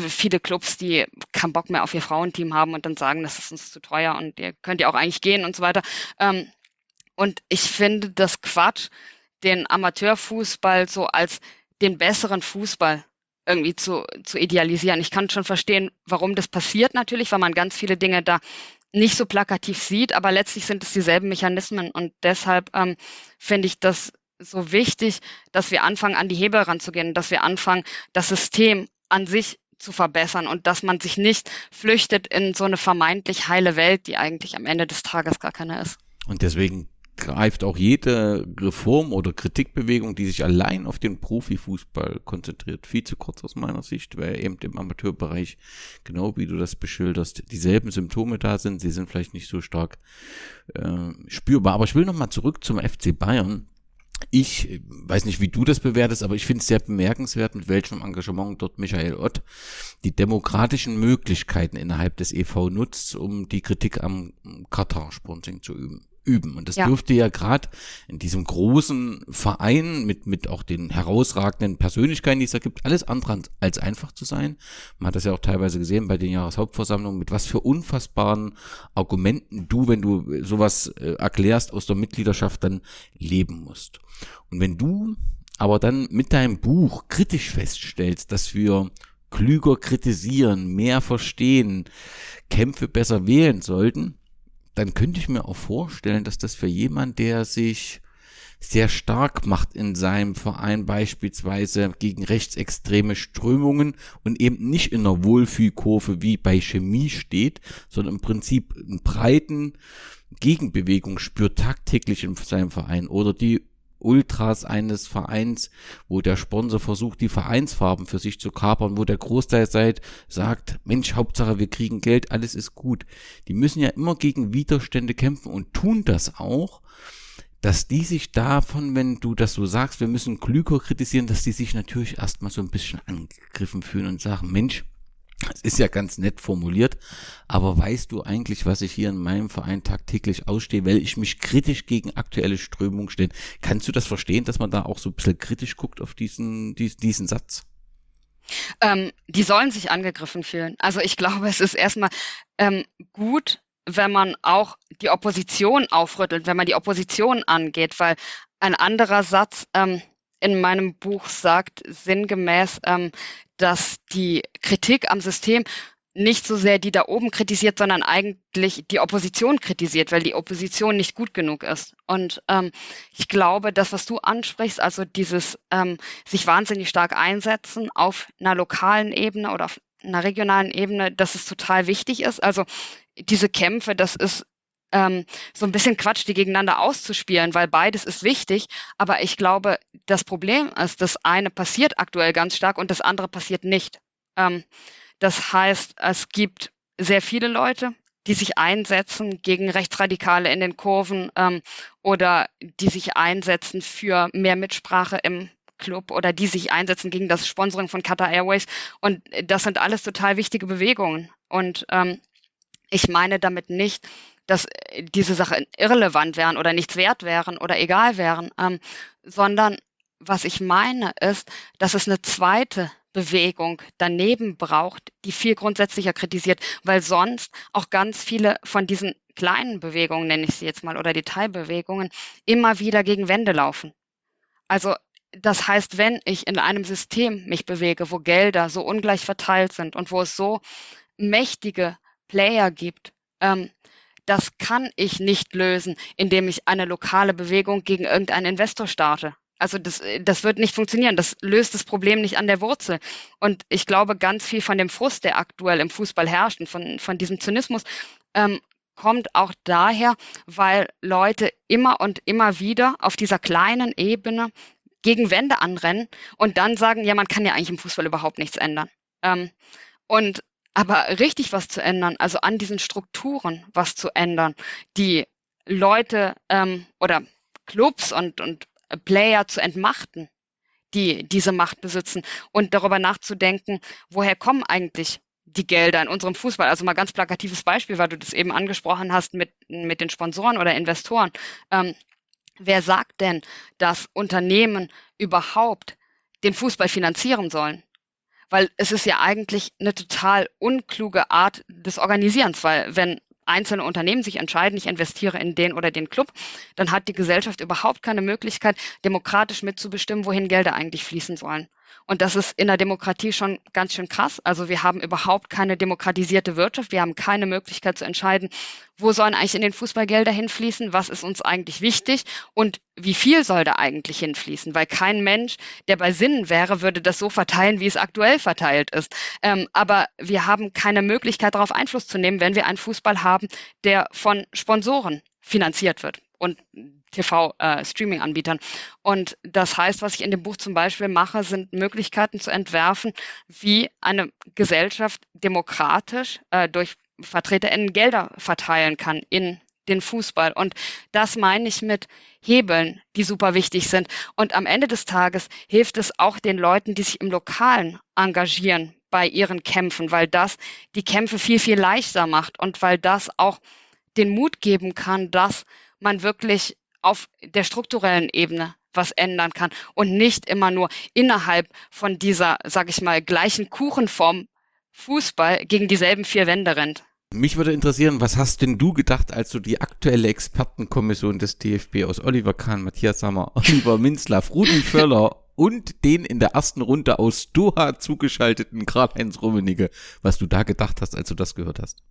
Speaker 1: viele Clubs, die keinen Bock mehr auf ihr Frauenteam haben und dann sagen, das ist uns zu teuer und ihr könnt ja auch eigentlich gehen und so weiter. Ähm, und ich finde das Quatsch, den Amateurfußball so als den besseren Fußball irgendwie zu, zu idealisieren. Ich kann schon verstehen, warum das passiert natürlich, weil man ganz viele Dinge da nicht so plakativ sieht, aber letztlich sind es dieselben Mechanismen und deshalb ähm, finde ich das so wichtig, dass wir anfangen, an die Hebel ranzugehen, dass wir anfangen, das System an sich zu verbessern und dass man sich nicht flüchtet in so eine vermeintlich heile Welt, die eigentlich am Ende des Tages gar keine ist.
Speaker 2: Und deswegen greift auch jede Reform oder Kritikbewegung, die sich allein auf den Profifußball konzentriert, viel zu kurz aus meiner Sicht, weil eben im Amateurbereich, genau wie du das beschilderst, dieselben Symptome da sind. Sie sind vielleicht nicht so stark äh, spürbar. Aber ich will nochmal zurück zum FC Bayern ich weiß nicht, wie du das bewertest, aber ich finde es sehr bemerkenswert, mit welchem Engagement dort Michael Ott die demokratischen Möglichkeiten innerhalb des EV nutzt, um die Kritik am Katar-Sponsoring zu üben üben. Und das ja. dürfte ja gerade in diesem großen Verein mit, mit auch den herausragenden Persönlichkeiten, die es da gibt, alles andere als einfach zu sein. Man hat das ja auch teilweise gesehen bei den Jahreshauptversammlungen, mit was für unfassbaren Argumenten du, wenn du sowas äh, erklärst, aus der Mitgliedschaft dann leben musst. Und wenn du aber dann mit deinem Buch kritisch feststellst, dass wir klüger kritisieren, mehr verstehen, Kämpfe besser wählen sollten, dann könnte ich mir auch vorstellen, dass das für jemand, der sich sehr stark macht in seinem Verein beispielsweise gegen rechtsextreme Strömungen und eben nicht in einer Wohlfühlkurve wie bei Chemie steht, sondern im Prinzip einen breiten Gegenbewegung spürt tagtäglich in seinem Verein oder die Ultras eines Vereins, wo der Sponsor versucht, die Vereinsfarben für sich zu kapern, wo der Großteil seid, sagt, Mensch, Hauptsache wir kriegen Geld, alles ist gut. Die müssen ja immer gegen Widerstände kämpfen und tun das auch, dass die sich davon, wenn du das so sagst, wir müssen klüger kritisieren, dass die sich natürlich erstmal so ein bisschen angegriffen fühlen und sagen, Mensch, es ist ja ganz nett formuliert, aber weißt du eigentlich, was ich hier in meinem Verein tagtäglich ausstehe, weil ich mich kritisch gegen aktuelle Strömungen stehe? Kannst du das verstehen, dass man da auch so ein bisschen kritisch guckt auf diesen, diesen, diesen Satz?
Speaker 1: Ähm, die sollen sich angegriffen fühlen. Also ich glaube, es ist erstmal ähm, gut, wenn man auch die Opposition aufrüttelt, wenn man die Opposition angeht, weil ein anderer Satz ähm, in meinem Buch sagt sinngemäß, ähm, dass die Kritik am System nicht so sehr die da oben kritisiert, sondern eigentlich die Opposition kritisiert, weil die Opposition nicht gut genug ist. Und ähm, ich glaube, das, was du ansprichst, also dieses ähm, sich wahnsinnig stark einsetzen auf einer lokalen Ebene oder auf einer regionalen Ebene, dass es total wichtig ist. Also diese Kämpfe, das ist ähm, so ein bisschen Quatsch, die gegeneinander auszuspielen, weil beides ist wichtig. Aber ich glaube, das Problem ist, das eine passiert aktuell ganz stark und das andere passiert nicht. Ähm, das heißt, es gibt sehr viele Leute, die sich einsetzen gegen Rechtsradikale in den Kurven ähm, oder die sich einsetzen für mehr Mitsprache im Club oder die sich einsetzen gegen das Sponsoring von Qatar Airways. Und das sind alles total wichtige Bewegungen. Und ähm, ich meine damit nicht, dass diese Sachen irrelevant wären oder nichts wert wären oder egal wären, ähm, sondern was ich meine ist, dass es eine zweite Bewegung daneben braucht, die viel grundsätzlicher kritisiert, weil sonst auch ganz viele von diesen kleinen Bewegungen, nenne ich sie jetzt mal, oder Detailbewegungen, immer wieder gegen Wände laufen. Also das heißt, wenn ich in einem System mich bewege, wo Gelder so ungleich verteilt sind und wo es so mächtige Player gibt, ähm, das kann ich nicht lösen, indem ich eine lokale Bewegung gegen irgendeinen Investor starte. Also das, das wird nicht funktionieren. Das löst das Problem nicht an der Wurzel. Und ich glaube, ganz viel von dem Frust, der aktuell im Fußball herrscht und von, von diesem Zynismus, ähm, kommt auch daher, weil Leute immer und immer wieder auf dieser kleinen Ebene gegen Wände anrennen und dann sagen, ja, man kann ja eigentlich im Fußball überhaupt nichts ändern. Ähm, und aber richtig was zu ändern, also an diesen Strukturen was zu ändern, die Leute ähm, oder Clubs und, und Player zu entmachten, die diese Macht besitzen und darüber nachzudenken, woher kommen eigentlich die Gelder in unserem Fußball. Also mal ganz plakatives Beispiel, weil du das eben angesprochen hast mit, mit den Sponsoren oder Investoren. Ähm, wer sagt denn, dass Unternehmen überhaupt den Fußball finanzieren sollen? Weil es ist ja eigentlich eine total unkluge Art des Organisierens, weil wenn einzelne Unternehmen sich entscheiden, ich investiere in den oder den Club, dann hat die Gesellschaft überhaupt keine Möglichkeit, demokratisch mitzubestimmen, wohin Gelder eigentlich fließen sollen. Und das ist in der Demokratie schon ganz schön krass. Also wir haben überhaupt keine demokratisierte Wirtschaft. Wir haben keine Möglichkeit zu entscheiden, wo sollen eigentlich in den Fußballgelder hinfließen, was ist uns eigentlich wichtig und wie viel soll da eigentlich hinfließen. Weil kein Mensch, der bei Sinnen wäre, würde das so verteilen, wie es aktuell verteilt ist. Ähm, aber wir haben keine Möglichkeit, darauf Einfluss zu nehmen, wenn wir einen Fußball haben, der von Sponsoren finanziert wird und TV-Streaming-Anbietern. Äh, und das heißt, was ich in dem Buch zum Beispiel mache, sind Möglichkeiten zu entwerfen, wie eine Gesellschaft demokratisch äh, durch VertreterInnen Gelder verteilen kann in den Fußball. Und das meine ich mit Hebeln, die super wichtig sind. Und am Ende des Tages hilft es auch den Leuten, die sich im Lokalen engagieren bei ihren Kämpfen, weil das die Kämpfe viel, viel leichter macht und weil das auch den Mut geben kann, dass man wirklich auf der strukturellen Ebene was ändern kann und nicht immer nur innerhalb von dieser, sag ich mal, gleichen Kuchenform Fußball gegen dieselben vier Wände rennt.
Speaker 2: Mich würde interessieren, was hast denn du gedacht, als du die aktuelle Expertenkommission des DFB aus Oliver Kahn, Matthias Sammer, <laughs> Oliver Minzlaff, Rudi Völler und den in der ersten Runde aus Doha zugeschalteten Karl-Heinz Rummenigge, was du da gedacht hast, als du das gehört hast?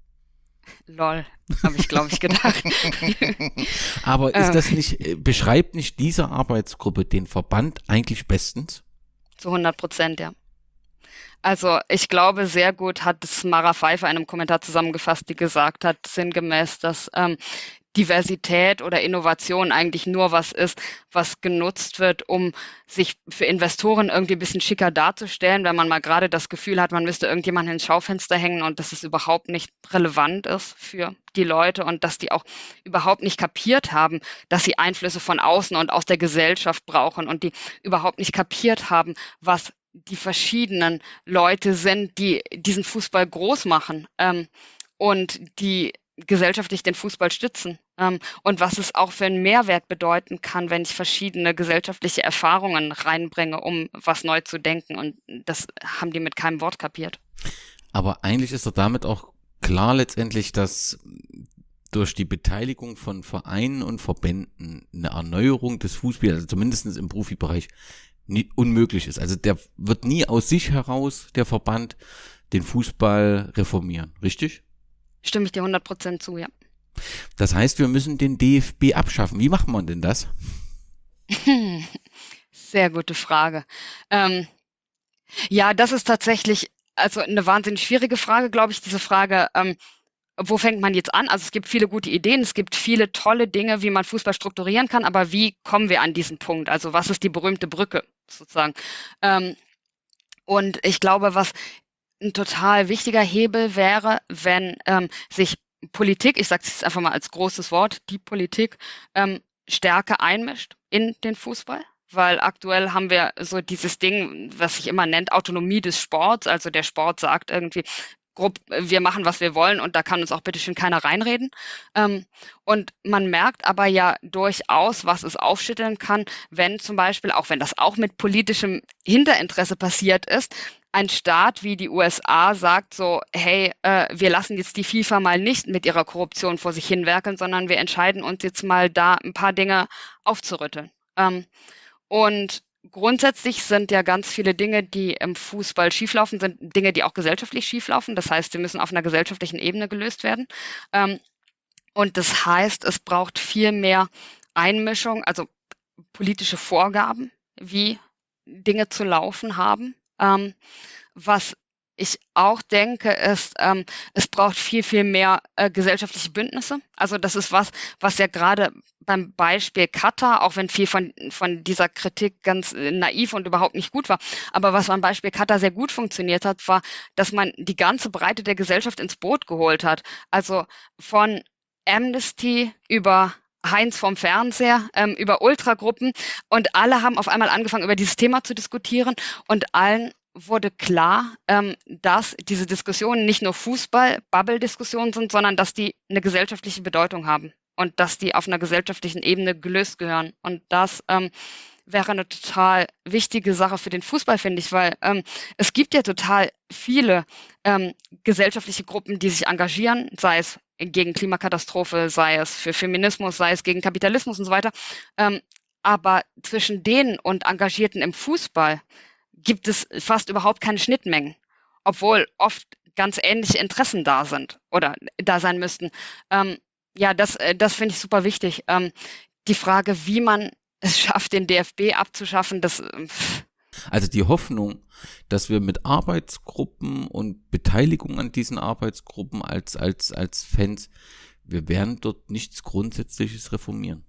Speaker 1: Lol, habe ich, glaube ich, gedacht. <laughs>
Speaker 2: Aber ist das nicht, äh, beschreibt nicht diese Arbeitsgruppe den Verband eigentlich bestens?
Speaker 1: Zu 100 Prozent, ja. Also ich glaube, sehr gut hat es Mara Pfeiffer in einem Kommentar zusammengefasst, die gesagt hat, sinngemäß, dass ähm, Diversität oder Innovation eigentlich nur was ist, was genutzt wird, um sich für Investoren irgendwie ein bisschen schicker darzustellen, wenn man mal gerade das Gefühl hat, man müsste irgendjemanden ins Schaufenster hängen und dass es überhaupt nicht relevant ist für die Leute und dass die auch überhaupt nicht kapiert haben, dass sie Einflüsse von außen und aus der Gesellschaft brauchen und die überhaupt nicht kapiert haben, was die verschiedenen Leute sind, die diesen Fußball groß machen ähm, und die gesellschaftlich den Fußball stützen ähm, und was es auch für einen Mehrwert bedeuten kann, wenn ich verschiedene gesellschaftliche Erfahrungen reinbringe, um was neu zu denken. Und das haben die mit keinem Wort kapiert.
Speaker 2: Aber eigentlich ist doch damit auch klar letztendlich, dass durch die Beteiligung von Vereinen und Verbänden eine Erneuerung des Fußballs, also zumindest im Profibereich, nie, unmöglich ist. Also der wird nie aus sich heraus, der Verband, den Fußball reformieren, richtig?
Speaker 1: Stimme ich dir 100% zu, ja.
Speaker 2: Das heißt, wir müssen den DFB abschaffen. Wie macht man denn das? <laughs>
Speaker 1: Sehr gute Frage. Ähm, ja, das ist tatsächlich also eine wahnsinnig schwierige Frage, glaube ich, diese Frage, ähm, wo fängt man jetzt an? Also es gibt viele gute Ideen, es gibt viele tolle Dinge, wie man Fußball strukturieren kann, aber wie kommen wir an diesen Punkt? Also was ist die berühmte Brücke sozusagen? Ähm, und ich glaube, was ein total wichtiger Hebel wäre, wenn ähm, sich Politik, ich sage es jetzt einfach mal als großes Wort, die Politik ähm, stärker einmischt in den Fußball weil aktuell haben wir so dieses Ding, was sich immer nennt, Autonomie des Sports. Also der Sport sagt irgendwie, grob, wir machen, was wir wollen und da kann uns auch bitteschön keiner reinreden. Ähm, und man merkt aber ja durchaus, was es aufschütteln kann, wenn zum Beispiel, auch wenn das auch mit politischem Hinterinteresse passiert ist, ein Staat wie die USA sagt so, hey, äh, wir lassen jetzt die FIFA mal nicht mit ihrer Korruption vor sich hinwerkeln, sondern wir entscheiden uns jetzt mal da ein paar Dinge aufzurütteln. Ähm, und grundsätzlich sind ja ganz viele Dinge, die im Fußball schieflaufen, sind Dinge, die auch gesellschaftlich schieflaufen. Das heißt, sie müssen auf einer gesellschaftlichen Ebene gelöst werden. Ähm, und das heißt, es braucht viel mehr Einmischung, also politische Vorgaben, wie Dinge zu laufen haben. Ähm, was ich auch denke, ist, ähm, es braucht viel, viel mehr äh, gesellschaftliche Bündnisse. Also das ist was, was ja gerade beim Beispiel Katar, auch wenn viel von, von dieser Kritik ganz äh, naiv und überhaupt nicht gut war, aber was beim Beispiel Katar sehr gut funktioniert hat, war, dass man die ganze Breite der Gesellschaft ins Boot geholt hat. Also von Amnesty über Heinz vom Fernseher, ähm, über Ultragruppen und alle haben auf einmal angefangen, über dieses Thema zu diskutieren und allen wurde klar, ähm, dass diese Diskussionen nicht nur Fußball-Bubble-Diskussionen sind, sondern dass die eine gesellschaftliche Bedeutung haben und dass die auf einer gesellschaftlichen Ebene gelöst gehören. Und das ähm, wäre eine total wichtige Sache für den Fußball, finde ich, weil ähm, es gibt ja total viele ähm, gesellschaftliche Gruppen, die sich engagieren, sei es gegen Klimakatastrophe, sei es für Feminismus, sei es gegen Kapitalismus und so weiter. Ähm, aber zwischen denen und Engagierten im Fußball gibt es fast überhaupt keine Schnittmengen, obwohl oft ganz ähnliche Interessen da sind oder da sein müssten. Ähm, ja, das, äh, das finde ich super wichtig. Ähm, die Frage, wie man es schafft, den DFB abzuschaffen, das. Äh,
Speaker 2: also die Hoffnung, dass wir mit Arbeitsgruppen und Beteiligung an diesen Arbeitsgruppen als, als, als Fans, wir werden dort nichts Grundsätzliches reformieren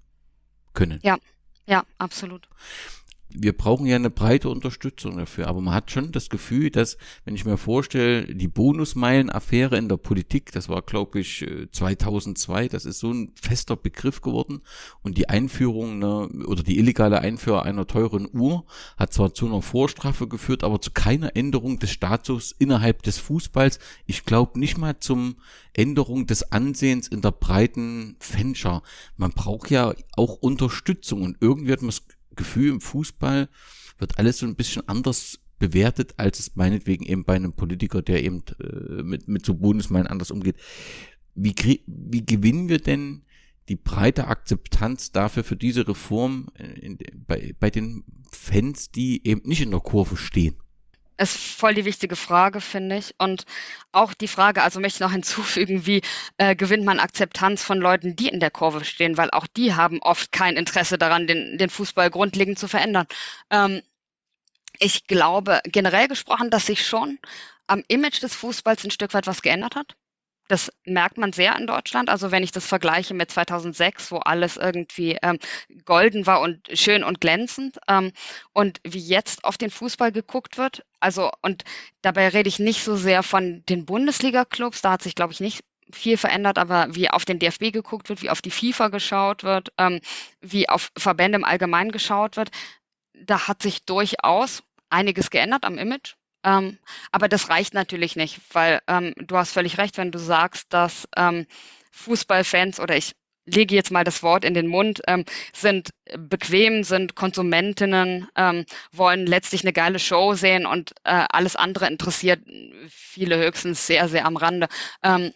Speaker 2: können.
Speaker 1: Ja, ja, absolut
Speaker 2: wir brauchen ja eine breite Unterstützung dafür, aber man hat schon das Gefühl, dass, wenn ich mir vorstelle, die Bonusmeilen-Affäre in der Politik, das war, glaube ich, 2002, das ist so ein fester Begriff geworden und die Einführung ne, oder die illegale Einführung einer teuren Uhr hat zwar zu einer Vorstrafe geführt, aber zu keiner Änderung des Status innerhalb des Fußballs. Ich glaube nicht mal zum Änderung des Ansehens in der breiten Fanschar. Man braucht ja auch Unterstützung und irgendwie hat man Gefühl im Fußball wird alles so ein bisschen anders bewertet, als es meinetwegen eben bei einem Politiker, der eben äh, mit, mit so Bundesmeilen anders umgeht. Wie, wie gewinnen wir denn die breite Akzeptanz dafür für diese Reform in, bei, bei den Fans, die eben nicht in der Kurve stehen?
Speaker 1: Ist voll die wichtige Frage, finde ich. Und auch die Frage, also möchte ich noch <laughs> hinzufügen, wie äh, gewinnt man Akzeptanz von Leuten, die in der Kurve stehen, weil auch die haben oft kein Interesse daran, den, den Fußball grundlegend zu verändern. Ähm, ich glaube generell gesprochen, dass sich schon am Image des Fußballs ein Stück weit was geändert hat. Das merkt man sehr in Deutschland. Also wenn ich das vergleiche mit 2006, wo alles irgendwie ähm, golden war und schön und glänzend ähm, und wie jetzt auf den Fußball geguckt wird. Also und dabei rede ich nicht so sehr von den Bundesliga-Clubs. Da hat sich, glaube ich, nicht viel verändert, aber wie auf den DFB geguckt wird, wie auf die FIFA geschaut wird, ähm, wie auf Verbände im Allgemeinen geschaut wird, da hat sich durchaus einiges geändert am Image. Ähm, aber das reicht natürlich nicht, weil ähm, du hast völlig recht, wenn du sagst, dass ähm, Fußballfans oder ich lege jetzt mal das Wort in den Mund, ähm, sind bequem, sind Konsumentinnen, ähm, wollen letztlich eine geile Show sehen und äh, alles andere interessiert viele höchstens sehr, sehr am Rande. Ähm,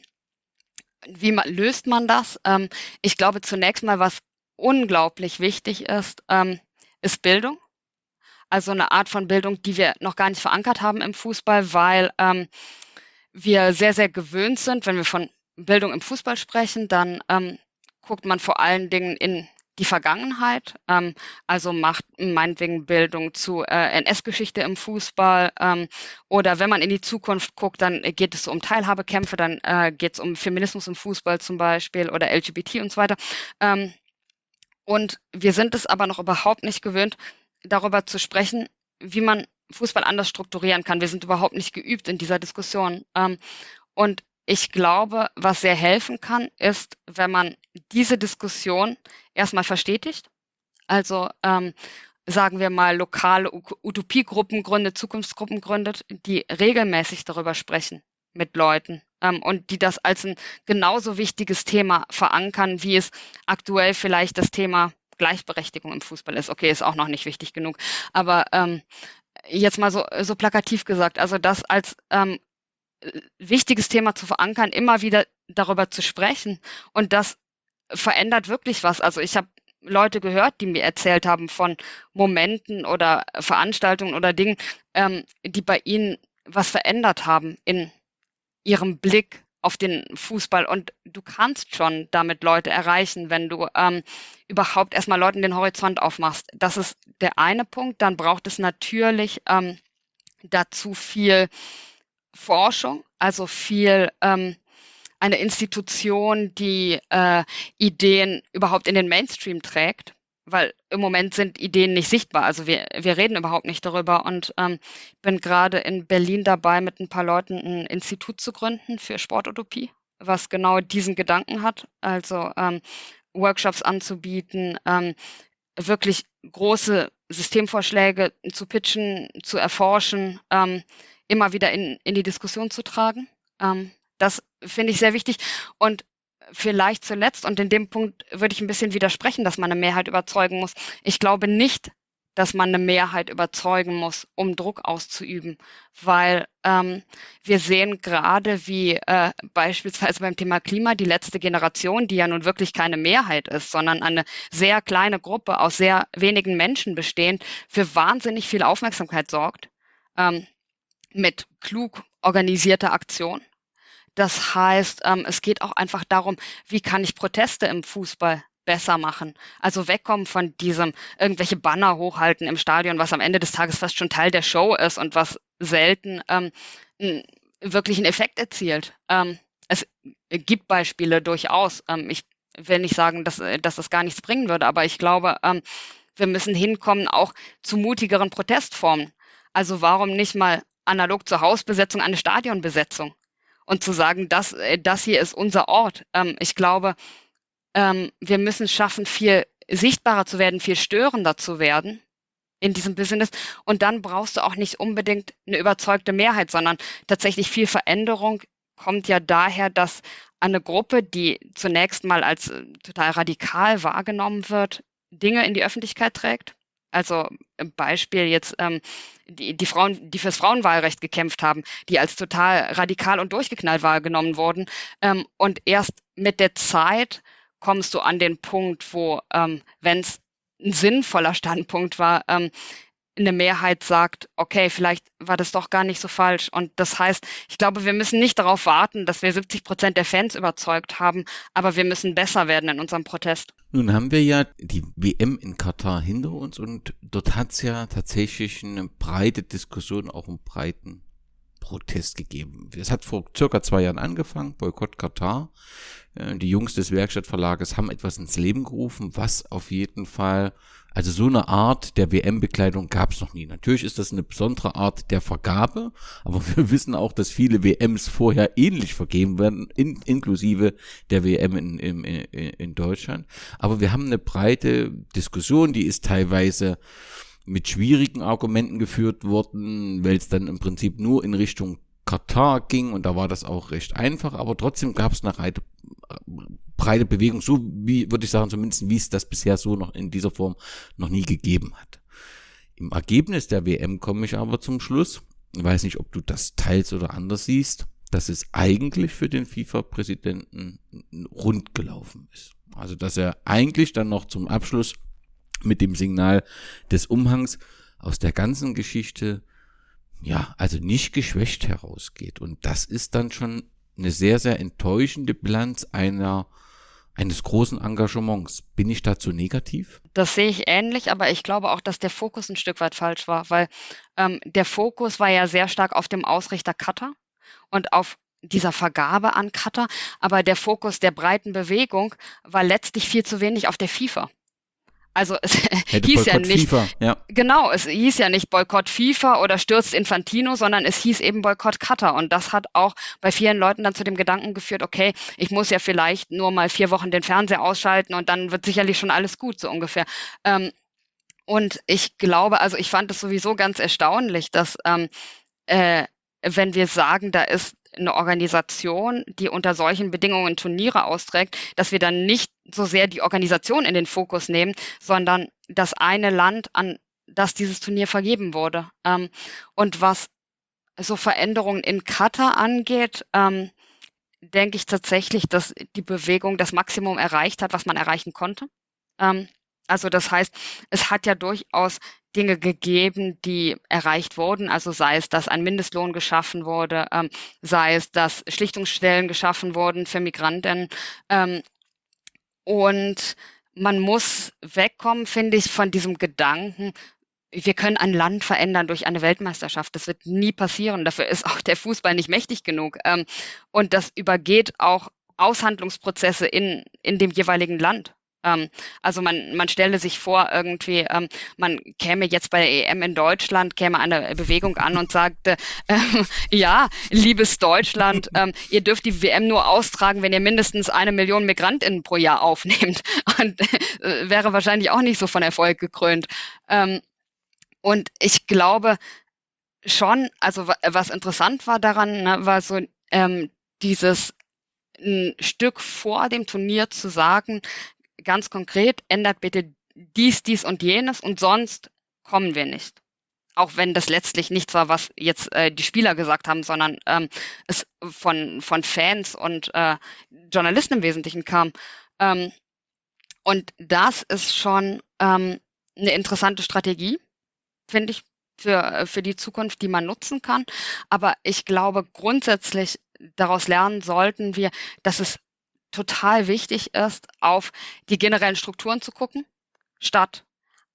Speaker 1: wie man, löst man das? Ähm, ich glaube zunächst mal, was unglaublich wichtig ist, ähm, ist Bildung. Also eine Art von Bildung, die wir noch gar nicht verankert haben im Fußball, weil ähm, wir sehr, sehr gewöhnt sind, wenn wir von Bildung im Fußball sprechen, dann ähm, guckt man vor allen Dingen in die Vergangenheit, ähm, also macht meinetwegen Bildung zu äh, NS-Geschichte im Fußball ähm, oder wenn man in die Zukunft guckt, dann geht es um Teilhabekämpfe, dann äh, geht es um Feminismus im Fußball zum Beispiel oder LGBT und so weiter. Ähm, und wir sind es aber noch überhaupt nicht gewöhnt, darüber zu sprechen, wie man Fußball anders strukturieren kann. Wir sind überhaupt nicht geübt in dieser Diskussion. Ähm, und ich glaube, was sehr helfen kann, ist, wenn man diese Diskussion erstmal verstetigt. Also ähm, sagen wir mal, lokale Utopiegruppen gründet, Zukunftsgruppen gründet, die regelmäßig darüber sprechen mit Leuten ähm, und die das als ein genauso wichtiges Thema verankern, wie es aktuell vielleicht das Thema Gleichberechtigung im Fußball ist. Okay, ist auch noch nicht wichtig genug. Aber ähm, jetzt mal so, so plakativ gesagt, also das als ähm, wichtiges Thema zu verankern, immer wieder darüber zu sprechen. Und das verändert wirklich was. Also ich habe Leute gehört, die mir erzählt haben von Momenten oder Veranstaltungen oder Dingen, ähm, die bei ihnen was verändert haben in ihrem Blick auf den Fußball. Und du kannst schon damit Leute erreichen, wenn du ähm, überhaupt erstmal Leuten den Horizont aufmachst. Das ist der eine Punkt. Dann braucht es natürlich ähm, dazu viel Forschung, also viel ähm, eine Institution, die äh, Ideen überhaupt in den Mainstream trägt, weil im Moment sind Ideen nicht sichtbar. Also wir, wir reden überhaupt nicht darüber und ähm, bin gerade in Berlin dabei, mit ein paar Leuten ein Institut zu gründen für Sportutopie, was genau diesen Gedanken hat, also ähm, Workshops anzubieten, ähm, wirklich große Systemvorschläge zu pitchen, zu erforschen, ähm, immer wieder in, in die Diskussion zu tragen. Ähm, das finde ich sehr wichtig. Und vielleicht zuletzt, und in dem Punkt würde ich ein bisschen widersprechen, dass man eine Mehrheit überzeugen muss. Ich glaube nicht, dass man eine Mehrheit überzeugen muss, um Druck auszuüben, weil ähm, wir sehen gerade, wie äh, beispielsweise beim Thema Klima die letzte Generation, die ja nun wirklich keine Mehrheit ist, sondern eine sehr kleine Gruppe aus sehr wenigen Menschen bestehend, für wahnsinnig viel Aufmerksamkeit sorgt. Ähm, mit klug organisierter Aktion. Das heißt, ähm, es geht auch einfach darum, wie kann ich Proteste im Fußball besser machen. Also wegkommen von diesem irgendwelche Banner hochhalten im Stadion, was am Ende des Tages fast schon Teil der Show ist und was selten ähm, wirklich einen Effekt erzielt. Ähm, es gibt Beispiele durchaus. Ähm, ich will nicht sagen, dass, äh, dass das gar nichts bringen würde, aber ich glaube, ähm, wir müssen hinkommen auch zu mutigeren Protestformen. Also warum nicht mal analog zur Hausbesetzung eine Stadionbesetzung und zu sagen, das, äh, das hier ist unser Ort. Ähm, ich glaube, ähm, wir müssen schaffen, viel sichtbarer zu werden, viel störender zu werden in diesem Business. Und dann brauchst du auch nicht unbedingt eine überzeugte Mehrheit, sondern tatsächlich viel Veränderung kommt ja daher, dass eine Gruppe, die zunächst mal als äh, total radikal wahrgenommen wird, Dinge in die Öffentlichkeit trägt also Beispiel jetzt ähm, die, die Frauen, die fürs Frauenwahlrecht gekämpft haben, die als total radikal und durchgeknallt wahrgenommen wurden. Ähm, und erst mit der Zeit kommst du an den Punkt, wo, ähm, wenn es ein sinnvoller Standpunkt war, ähm, eine Mehrheit sagt, okay, vielleicht war das doch gar nicht so falsch. Und das heißt, ich glaube, wir müssen nicht darauf warten, dass wir 70 Prozent der Fans überzeugt haben, aber wir müssen besser werden in unserem Protest.
Speaker 2: Nun haben wir ja die WM in Katar hinter uns und dort hat es ja tatsächlich eine breite Diskussion, auch einen breiten Protest gegeben. Es hat vor circa zwei Jahren angefangen, Boykott Katar. Äh, die Jungs des Werkstattverlages haben etwas ins Leben gerufen, was auf jeden Fall also so eine Art der WM-Bekleidung gab es noch nie. Natürlich ist das eine besondere Art der Vergabe, aber <laughs> wir wissen auch, dass viele WMs vorher ähnlich vergeben werden, in, inklusive der WM in, in, in Deutschland. Aber wir haben eine breite Diskussion, die ist teilweise mit schwierigen Argumenten geführt worden, weil es dann im Prinzip nur in Richtung Katar ging und da war das auch recht einfach, aber trotzdem gab es eine breite Bewegung, so wie, würde ich sagen, zumindest wie es das bisher so noch in dieser Form noch nie gegeben hat. Im Ergebnis der WM komme ich aber zum Schluss, ich weiß nicht, ob du das teils oder anders siehst, dass es eigentlich für den FIFA-Präsidenten rund gelaufen ist. Also, dass er eigentlich dann noch zum Abschluss mit dem Signal des Umhangs aus der ganzen Geschichte, ja, also nicht geschwächt herausgeht. Und das ist dann schon eine sehr, sehr enttäuschende Bilanz einer eines großen Engagements. Bin ich dazu negativ?
Speaker 1: Das sehe ich ähnlich, aber ich glaube auch, dass der Fokus ein Stück weit falsch war, weil ähm, der Fokus war ja sehr stark auf dem Ausrichter Cutter und auf dieser Vergabe an Cutter, aber der Fokus der breiten Bewegung war letztlich viel zu wenig auf der FIFA. Also es <laughs> hieß Boykott ja nicht,
Speaker 2: FIFA, ja.
Speaker 1: genau, es hieß ja nicht Boykott FIFA oder stürzt Infantino, sondern es hieß eben Boykott Qatar. Und das hat auch bei vielen Leuten dann zu dem Gedanken geführt, okay, ich muss ja vielleicht nur mal vier Wochen den Fernseher ausschalten und dann wird sicherlich schon alles gut, so ungefähr. Ähm, und ich glaube, also ich fand es sowieso ganz erstaunlich, dass ähm, äh, wenn wir sagen, da ist eine Organisation, die unter solchen Bedingungen Turniere austrägt, dass wir dann nicht so sehr die Organisation in den Fokus nehmen, sondern das eine Land, an das dieses Turnier vergeben wurde. Ähm, und was so Veränderungen in Katar angeht, ähm, denke ich tatsächlich, dass die Bewegung das Maximum erreicht hat, was man erreichen konnte. Ähm, also das heißt, es hat ja durchaus Dinge gegeben, die erreicht wurden. Also sei es, dass ein Mindestlohn geschaffen wurde, ähm, sei es, dass Schlichtungsstellen geschaffen wurden für Migranten. Ähm, und man muss wegkommen, finde ich, von diesem Gedanken, wir können ein Land verändern durch eine Weltmeisterschaft. Das wird nie passieren. Dafür ist auch der Fußball nicht mächtig genug. Ähm, und das übergeht auch Aushandlungsprozesse in, in dem jeweiligen Land. Ähm, also man, man stelle sich vor, irgendwie, ähm, man käme jetzt bei der EM in Deutschland, käme eine Bewegung an und sagte, <laughs> äh, ja, liebes Deutschland, <laughs> ähm, ihr dürft die WM nur austragen, wenn ihr mindestens eine Million MigrantInnen pro Jahr aufnehmt. <laughs> Und äh, wäre wahrscheinlich auch nicht so von Erfolg gekrönt. Ähm, und ich glaube schon, also was interessant war daran, ne, war so ähm, dieses ein Stück vor dem Turnier zu sagen, ganz konkret, ändert bitte dies, dies und jenes und sonst kommen wir nicht. Auch wenn das letztlich nichts war, was jetzt äh, die Spieler gesagt haben, sondern ähm, es von, von Fans und äh, Journalisten im Wesentlichen kam. Ähm, und das ist schon ähm, eine interessante Strategie, finde ich, für, für die Zukunft, die man nutzen kann. Aber ich glaube, grundsätzlich daraus lernen sollten wir, dass es total wichtig ist, auf die generellen Strukturen zu gucken, statt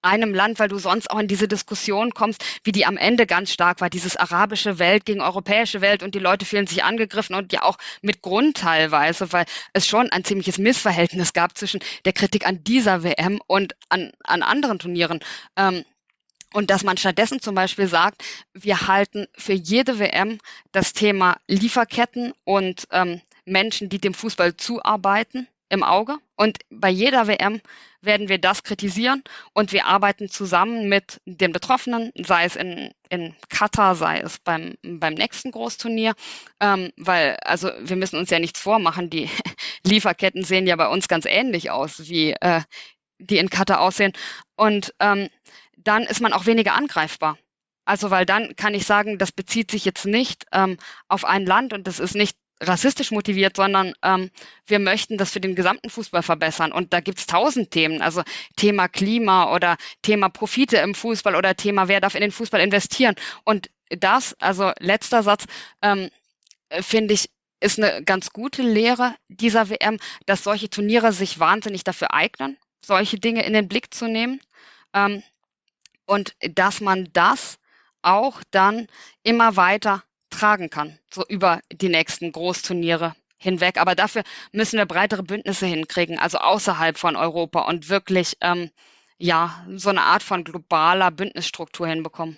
Speaker 1: einem Land, weil du sonst auch in diese Diskussion kommst, wie die am Ende ganz stark war, dieses arabische Welt gegen europäische Welt und die Leute fühlen sich angegriffen und ja auch mit Grund teilweise, weil es schon ein ziemliches Missverhältnis gab zwischen der Kritik an dieser WM und an, an anderen Turnieren. Ähm, und dass man stattdessen zum Beispiel sagt, wir halten für jede WM das Thema Lieferketten und ähm, Menschen, die dem Fußball zuarbeiten, im Auge. Und bei jeder WM werden wir das kritisieren und wir arbeiten zusammen mit den Betroffenen, sei es in, in Katar, sei es beim, beim nächsten Großturnier, ähm, weil, also wir müssen uns ja nichts vormachen, die <laughs> Lieferketten sehen ja bei uns ganz ähnlich aus, wie äh, die in Katar aussehen. Und ähm, dann ist man auch weniger angreifbar. Also weil dann kann ich sagen, das bezieht sich jetzt nicht ähm, auf ein Land und das ist nicht rassistisch motiviert, sondern ähm, wir möchten das für den gesamten Fußball verbessern. Und da gibt's tausend Themen, also Thema Klima oder Thema Profite im Fußball oder Thema, wer darf in den Fußball investieren. Und das, also letzter Satz, ähm, finde ich, ist eine ganz gute Lehre dieser WM, dass solche Turniere sich wahnsinnig dafür eignen, solche Dinge in den Blick zu nehmen. Ähm, und dass man das auch dann immer weiter tragen kann, so über die nächsten Großturniere hinweg. Aber dafür müssen wir breitere Bündnisse hinkriegen, also außerhalb von Europa und wirklich ähm, ja so eine Art von globaler Bündnisstruktur hinbekommen.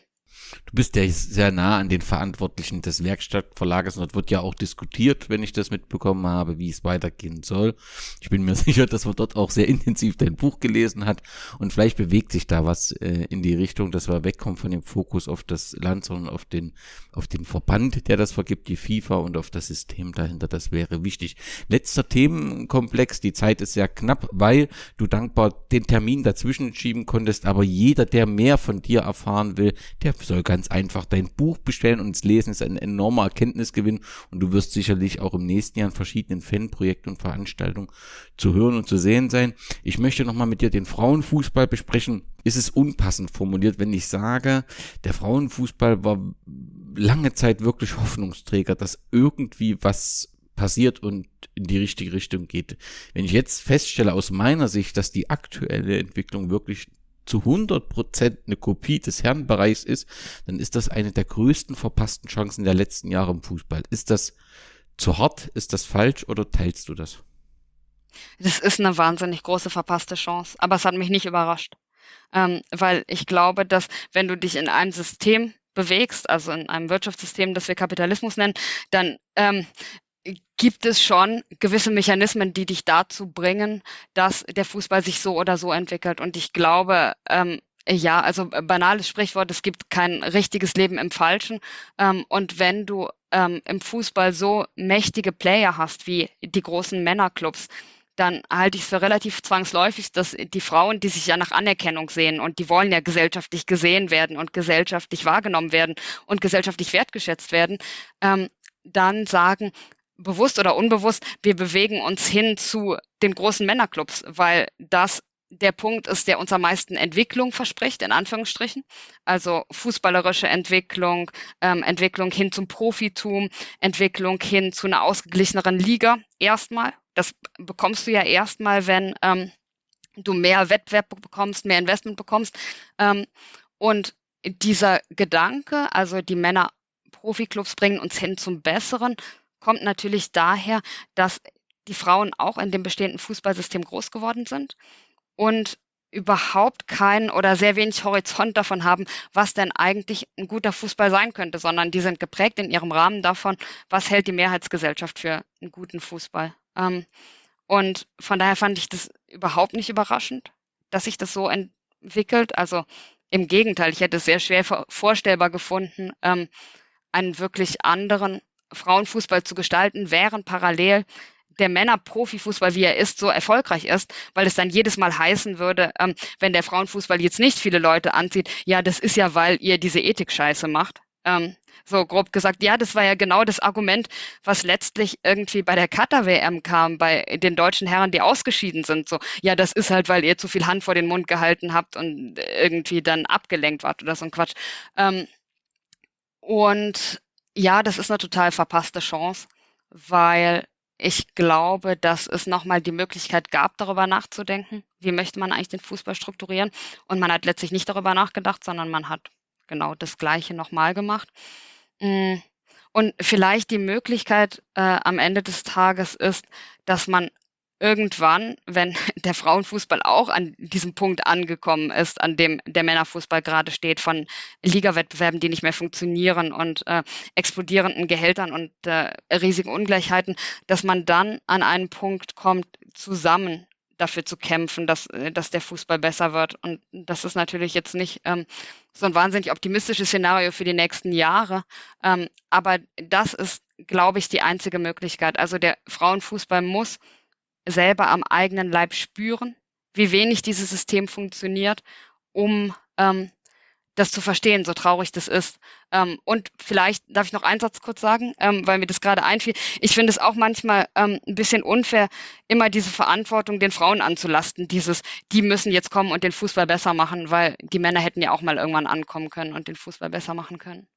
Speaker 2: Du bist ja sehr nah an den Verantwortlichen des Werkstattverlages und dort wird ja auch diskutiert, wenn ich das mitbekommen habe, wie es weitergehen soll. Ich bin mir <laughs> sicher, dass man dort auch sehr intensiv dein Buch gelesen hat und vielleicht bewegt sich da was äh, in die Richtung, dass wir wegkommen von dem Fokus auf das Land, sondern auf den, auf den Verband, der das vergibt, die FIFA und auf das System dahinter. Das wäre wichtig. Letzter Themenkomplex. Die Zeit ist sehr knapp, weil du dankbar den Termin dazwischen schieben konntest, aber jeder, der mehr von dir erfahren will, der soll ganz einfach dein Buch bestellen und es lesen ist ein enormer Erkenntnisgewinn und du wirst sicherlich auch im nächsten Jahr in verschiedenen Fanprojekten und Veranstaltungen zu hören und zu sehen sein. Ich möchte nochmal mit dir den Frauenfußball besprechen. Ist es unpassend formuliert, wenn ich sage, der Frauenfußball war lange Zeit wirklich Hoffnungsträger, dass irgendwie was passiert und in die richtige Richtung geht. Wenn ich jetzt feststelle aus meiner Sicht, dass die aktuelle Entwicklung wirklich zu 100% eine Kopie des Herrenbereichs ist, dann ist das eine der größten verpassten Chancen der letzten Jahre im Fußball. Ist das zu hart? Ist das falsch oder teilst du das?
Speaker 1: Das ist eine wahnsinnig große verpasste Chance, aber es hat mich nicht überrascht, ähm, weil ich glaube, dass wenn du dich in einem System bewegst, also in einem Wirtschaftssystem, das wir Kapitalismus nennen, dann ähm, gibt es schon gewisse Mechanismen, die dich dazu bringen, dass der Fußball sich so oder so entwickelt. Und ich glaube, ähm, ja, also banales Sprichwort, es gibt kein richtiges Leben im Falschen. Ähm, und wenn du ähm, im Fußball so mächtige Player hast wie die großen Männerclubs, dann halte ich es für relativ zwangsläufig, dass die Frauen, die sich ja nach Anerkennung sehen und die wollen ja gesellschaftlich gesehen werden und gesellschaftlich wahrgenommen werden und gesellschaftlich wertgeschätzt werden, ähm, dann sagen, bewusst oder unbewusst, wir bewegen uns hin zu den großen Männerclubs, weil das der Punkt ist, der uns am meisten Entwicklung verspricht, in Anführungsstrichen. Also fußballerische Entwicklung, ähm, Entwicklung hin zum Profitum, Entwicklung hin zu einer ausgeglicheneren Liga erstmal. Das bekommst du ja erstmal, wenn ähm, du mehr Wettbewerb bekommst, mehr Investment bekommst. Ähm, und dieser Gedanke, also die Männer Profiklubs bringen uns hin zum Besseren, kommt natürlich daher, dass die Frauen auch in dem bestehenden Fußballsystem groß geworden sind und überhaupt keinen oder sehr wenig Horizont davon haben, was denn eigentlich ein guter Fußball sein könnte, sondern die sind geprägt in ihrem Rahmen davon, was hält die Mehrheitsgesellschaft für einen guten Fußball. Ähm, und von daher fand ich das überhaupt nicht überraschend, dass sich das so entwickelt. Also im Gegenteil, ich hätte es sehr schwer vorstellbar gefunden, ähm, einen wirklich anderen Frauenfußball zu gestalten, während parallel der Männer-Profifußball, wie er ist, so erfolgreich ist, weil es dann jedes Mal heißen würde, ähm, wenn der Frauenfußball jetzt nicht viele Leute anzieht, ja, das ist ja, weil ihr diese Ethik-Scheiße macht. Ähm, so grob gesagt, ja, das war ja genau das Argument, was letztlich irgendwie bei der Katar-WM kam, bei den deutschen Herren, die ausgeschieden sind. So, ja, das ist halt, weil ihr zu viel Hand vor den Mund gehalten habt und irgendwie dann abgelenkt wart oder so ein Quatsch. Ähm, und ja, das ist eine total verpasste Chance, weil ich glaube, dass es nochmal die Möglichkeit gab, darüber nachzudenken, wie möchte man eigentlich den Fußball strukturieren. Und man hat letztlich nicht darüber nachgedacht, sondern man hat genau das Gleiche nochmal gemacht. Mm, und vielleicht die Möglichkeit äh, am Ende des Tages ist, dass man irgendwann, wenn <laughs> der Frauenfußball auch an diesem Punkt angekommen ist, an dem der Männerfußball gerade steht, von Ligawettbewerben, die nicht mehr funktionieren und äh, explodierenden Gehältern und äh, riesigen Ungleichheiten, dass man dann an einen Punkt kommt, zusammen dafür zu kämpfen, dass, äh, dass der Fußball besser wird. Und das ist natürlich jetzt nicht ähm, so ein wahnsinnig optimistisches Szenario für die nächsten Jahre. Ähm, aber das ist, glaube ich, die einzige Möglichkeit. Also der Frauenfußball muss selber am eigenen Leib spüren, wie wenig dieses System funktioniert, um ähm, das zu verstehen, so traurig das ist. Ähm, und vielleicht darf ich noch einen Satz kurz sagen, ähm, weil mir das gerade einfiel. Ich finde es auch manchmal ähm, ein bisschen unfair, immer diese Verantwortung den Frauen anzulasten. Dieses, die müssen jetzt kommen und den Fußball besser machen, weil die Männer hätten ja auch mal irgendwann ankommen können und den Fußball besser machen können.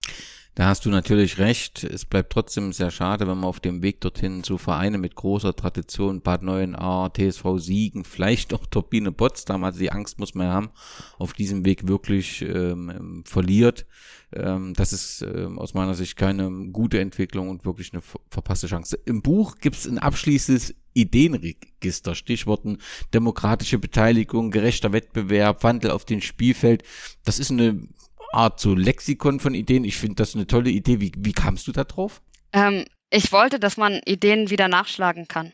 Speaker 2: Da hast du natürlich recht. Es bleibt trotzdem sehr schade, wenn man auf dem Weg dorthin zu Vereine mit großer Tradition, Bad Neuenahr, TSV Siegen, vielleicht auch Turbine Potsdam, also die Angst muss man haben, auf diesem Weg wirklich ähm, verliert. Ähm, das ist ähm, aus meiner Sicht keine gute Entwicklung und wirklich eine verpasste Chance. Im Buch gibt es ein abschließendes Ideenregister, Stichworten demokratische Beteiligung, gerechter Wettbewerb, Wandel auf dem Spielfeld. Das ist eine Art so Lexikon von Ideen. Ich finde das eine tolle Idee. Wie, wie kamst du da drauf?
Speaker 1: Ähm, ich wollte, dass man Ideen wieder nachschlagen kann.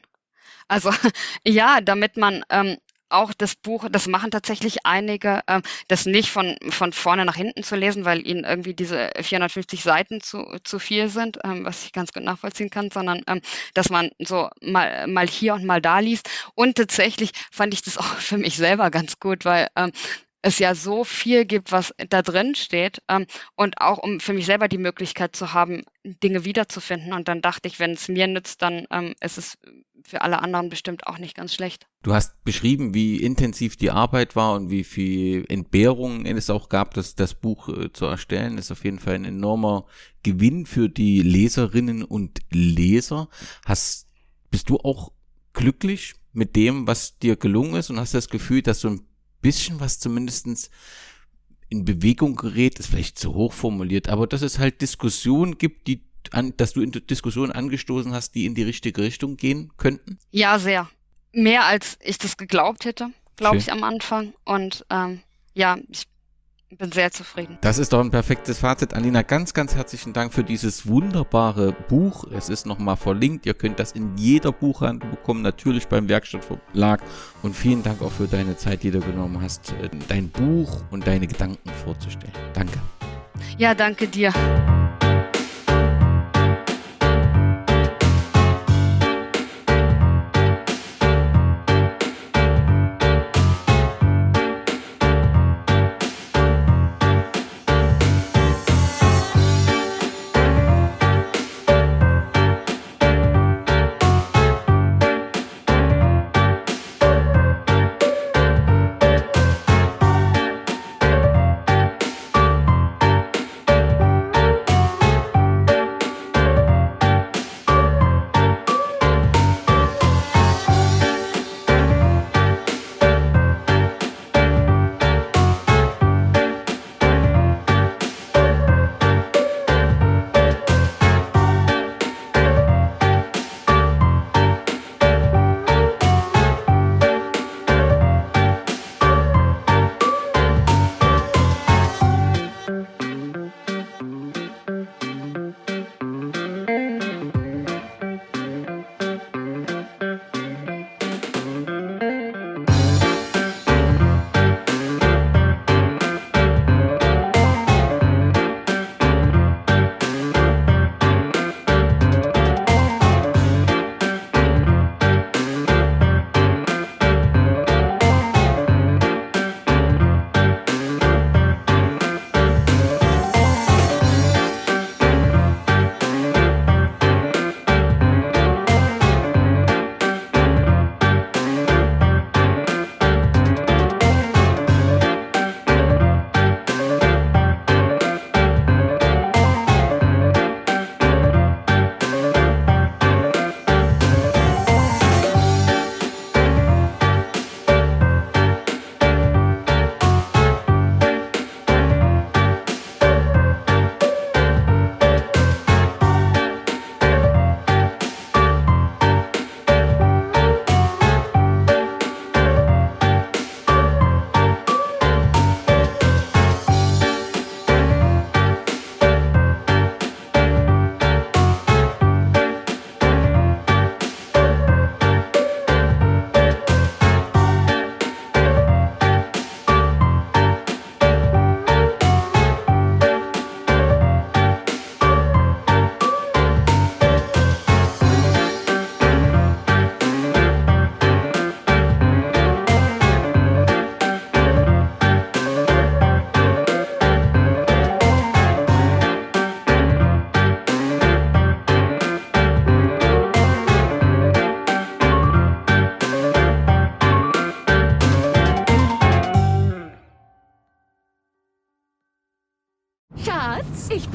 Speaker 1: Also <laughs> ja, damit man ähm, auch das Buch, das machen tatsächlich einige, ähm, das nicht von, von vorne nach hinten zu lesen, weil ihnen irgendwie diese 450 Seiten zu, zu viel sind, ähm, was ich ganz gut nachvollziehen kann, sondern ähm, dass man so mal, mal hier und mal da liest. Und tatsächlich fand ich das <laughs> auch für mich selber ganz gut, weil ähm, es ja so viel gibt, was da drin steht ähm, und auch um für mich selber die Möglichkeit zu haben, Dinge wiederzufinden. Und dann dachte ich, wenn es mir nützt, dann ähm, ist es für alle anderen bestimmt auch nicht ganz schlecht.
Speaker 2: Du hast beschrieben, wie intensiv die Arbeit war und wie viel Entbehrungen es auch gab, das, das Buch äh, zu erstellen. Ist auf jeden Fall ein enormer Gewinn für die Leserinnen und Leser. Hast, bist du auch glücklich mit dem, was dir gelungen ist und hast das Gefühl, dass so ein bisschen was zumindestens in Bewegung gerät, ist vielleicht zu hoch formuliert, aber dass es halt Diskussionen gibt, die an, dass du in Diskussionen angestoßen hast, die in die richtige Richtung gehen könnten?
Speaker 1: Ja, sehr. mehr als ich das geglaubt hätte, glaube ich, am Anfang. Und ähm, ja, ich bin sehr zufrieden.
Speaker 2: Das ist doch ein perfektes Fazit. Alina, ganz, ganz herzlichen Dank für dieses wunderbare Buch. Es ist nochmal verlinkt. Ihr könnt das in jeder Buchhandlung bekommen, natürlich beim Werkstattverlag. Und vielen Dank auch für deine Zeit, die du genommen hast, äh, dein Buch und deine Gedanken vorzustellen. Danke.
Speaker 1: Ja, danke dir.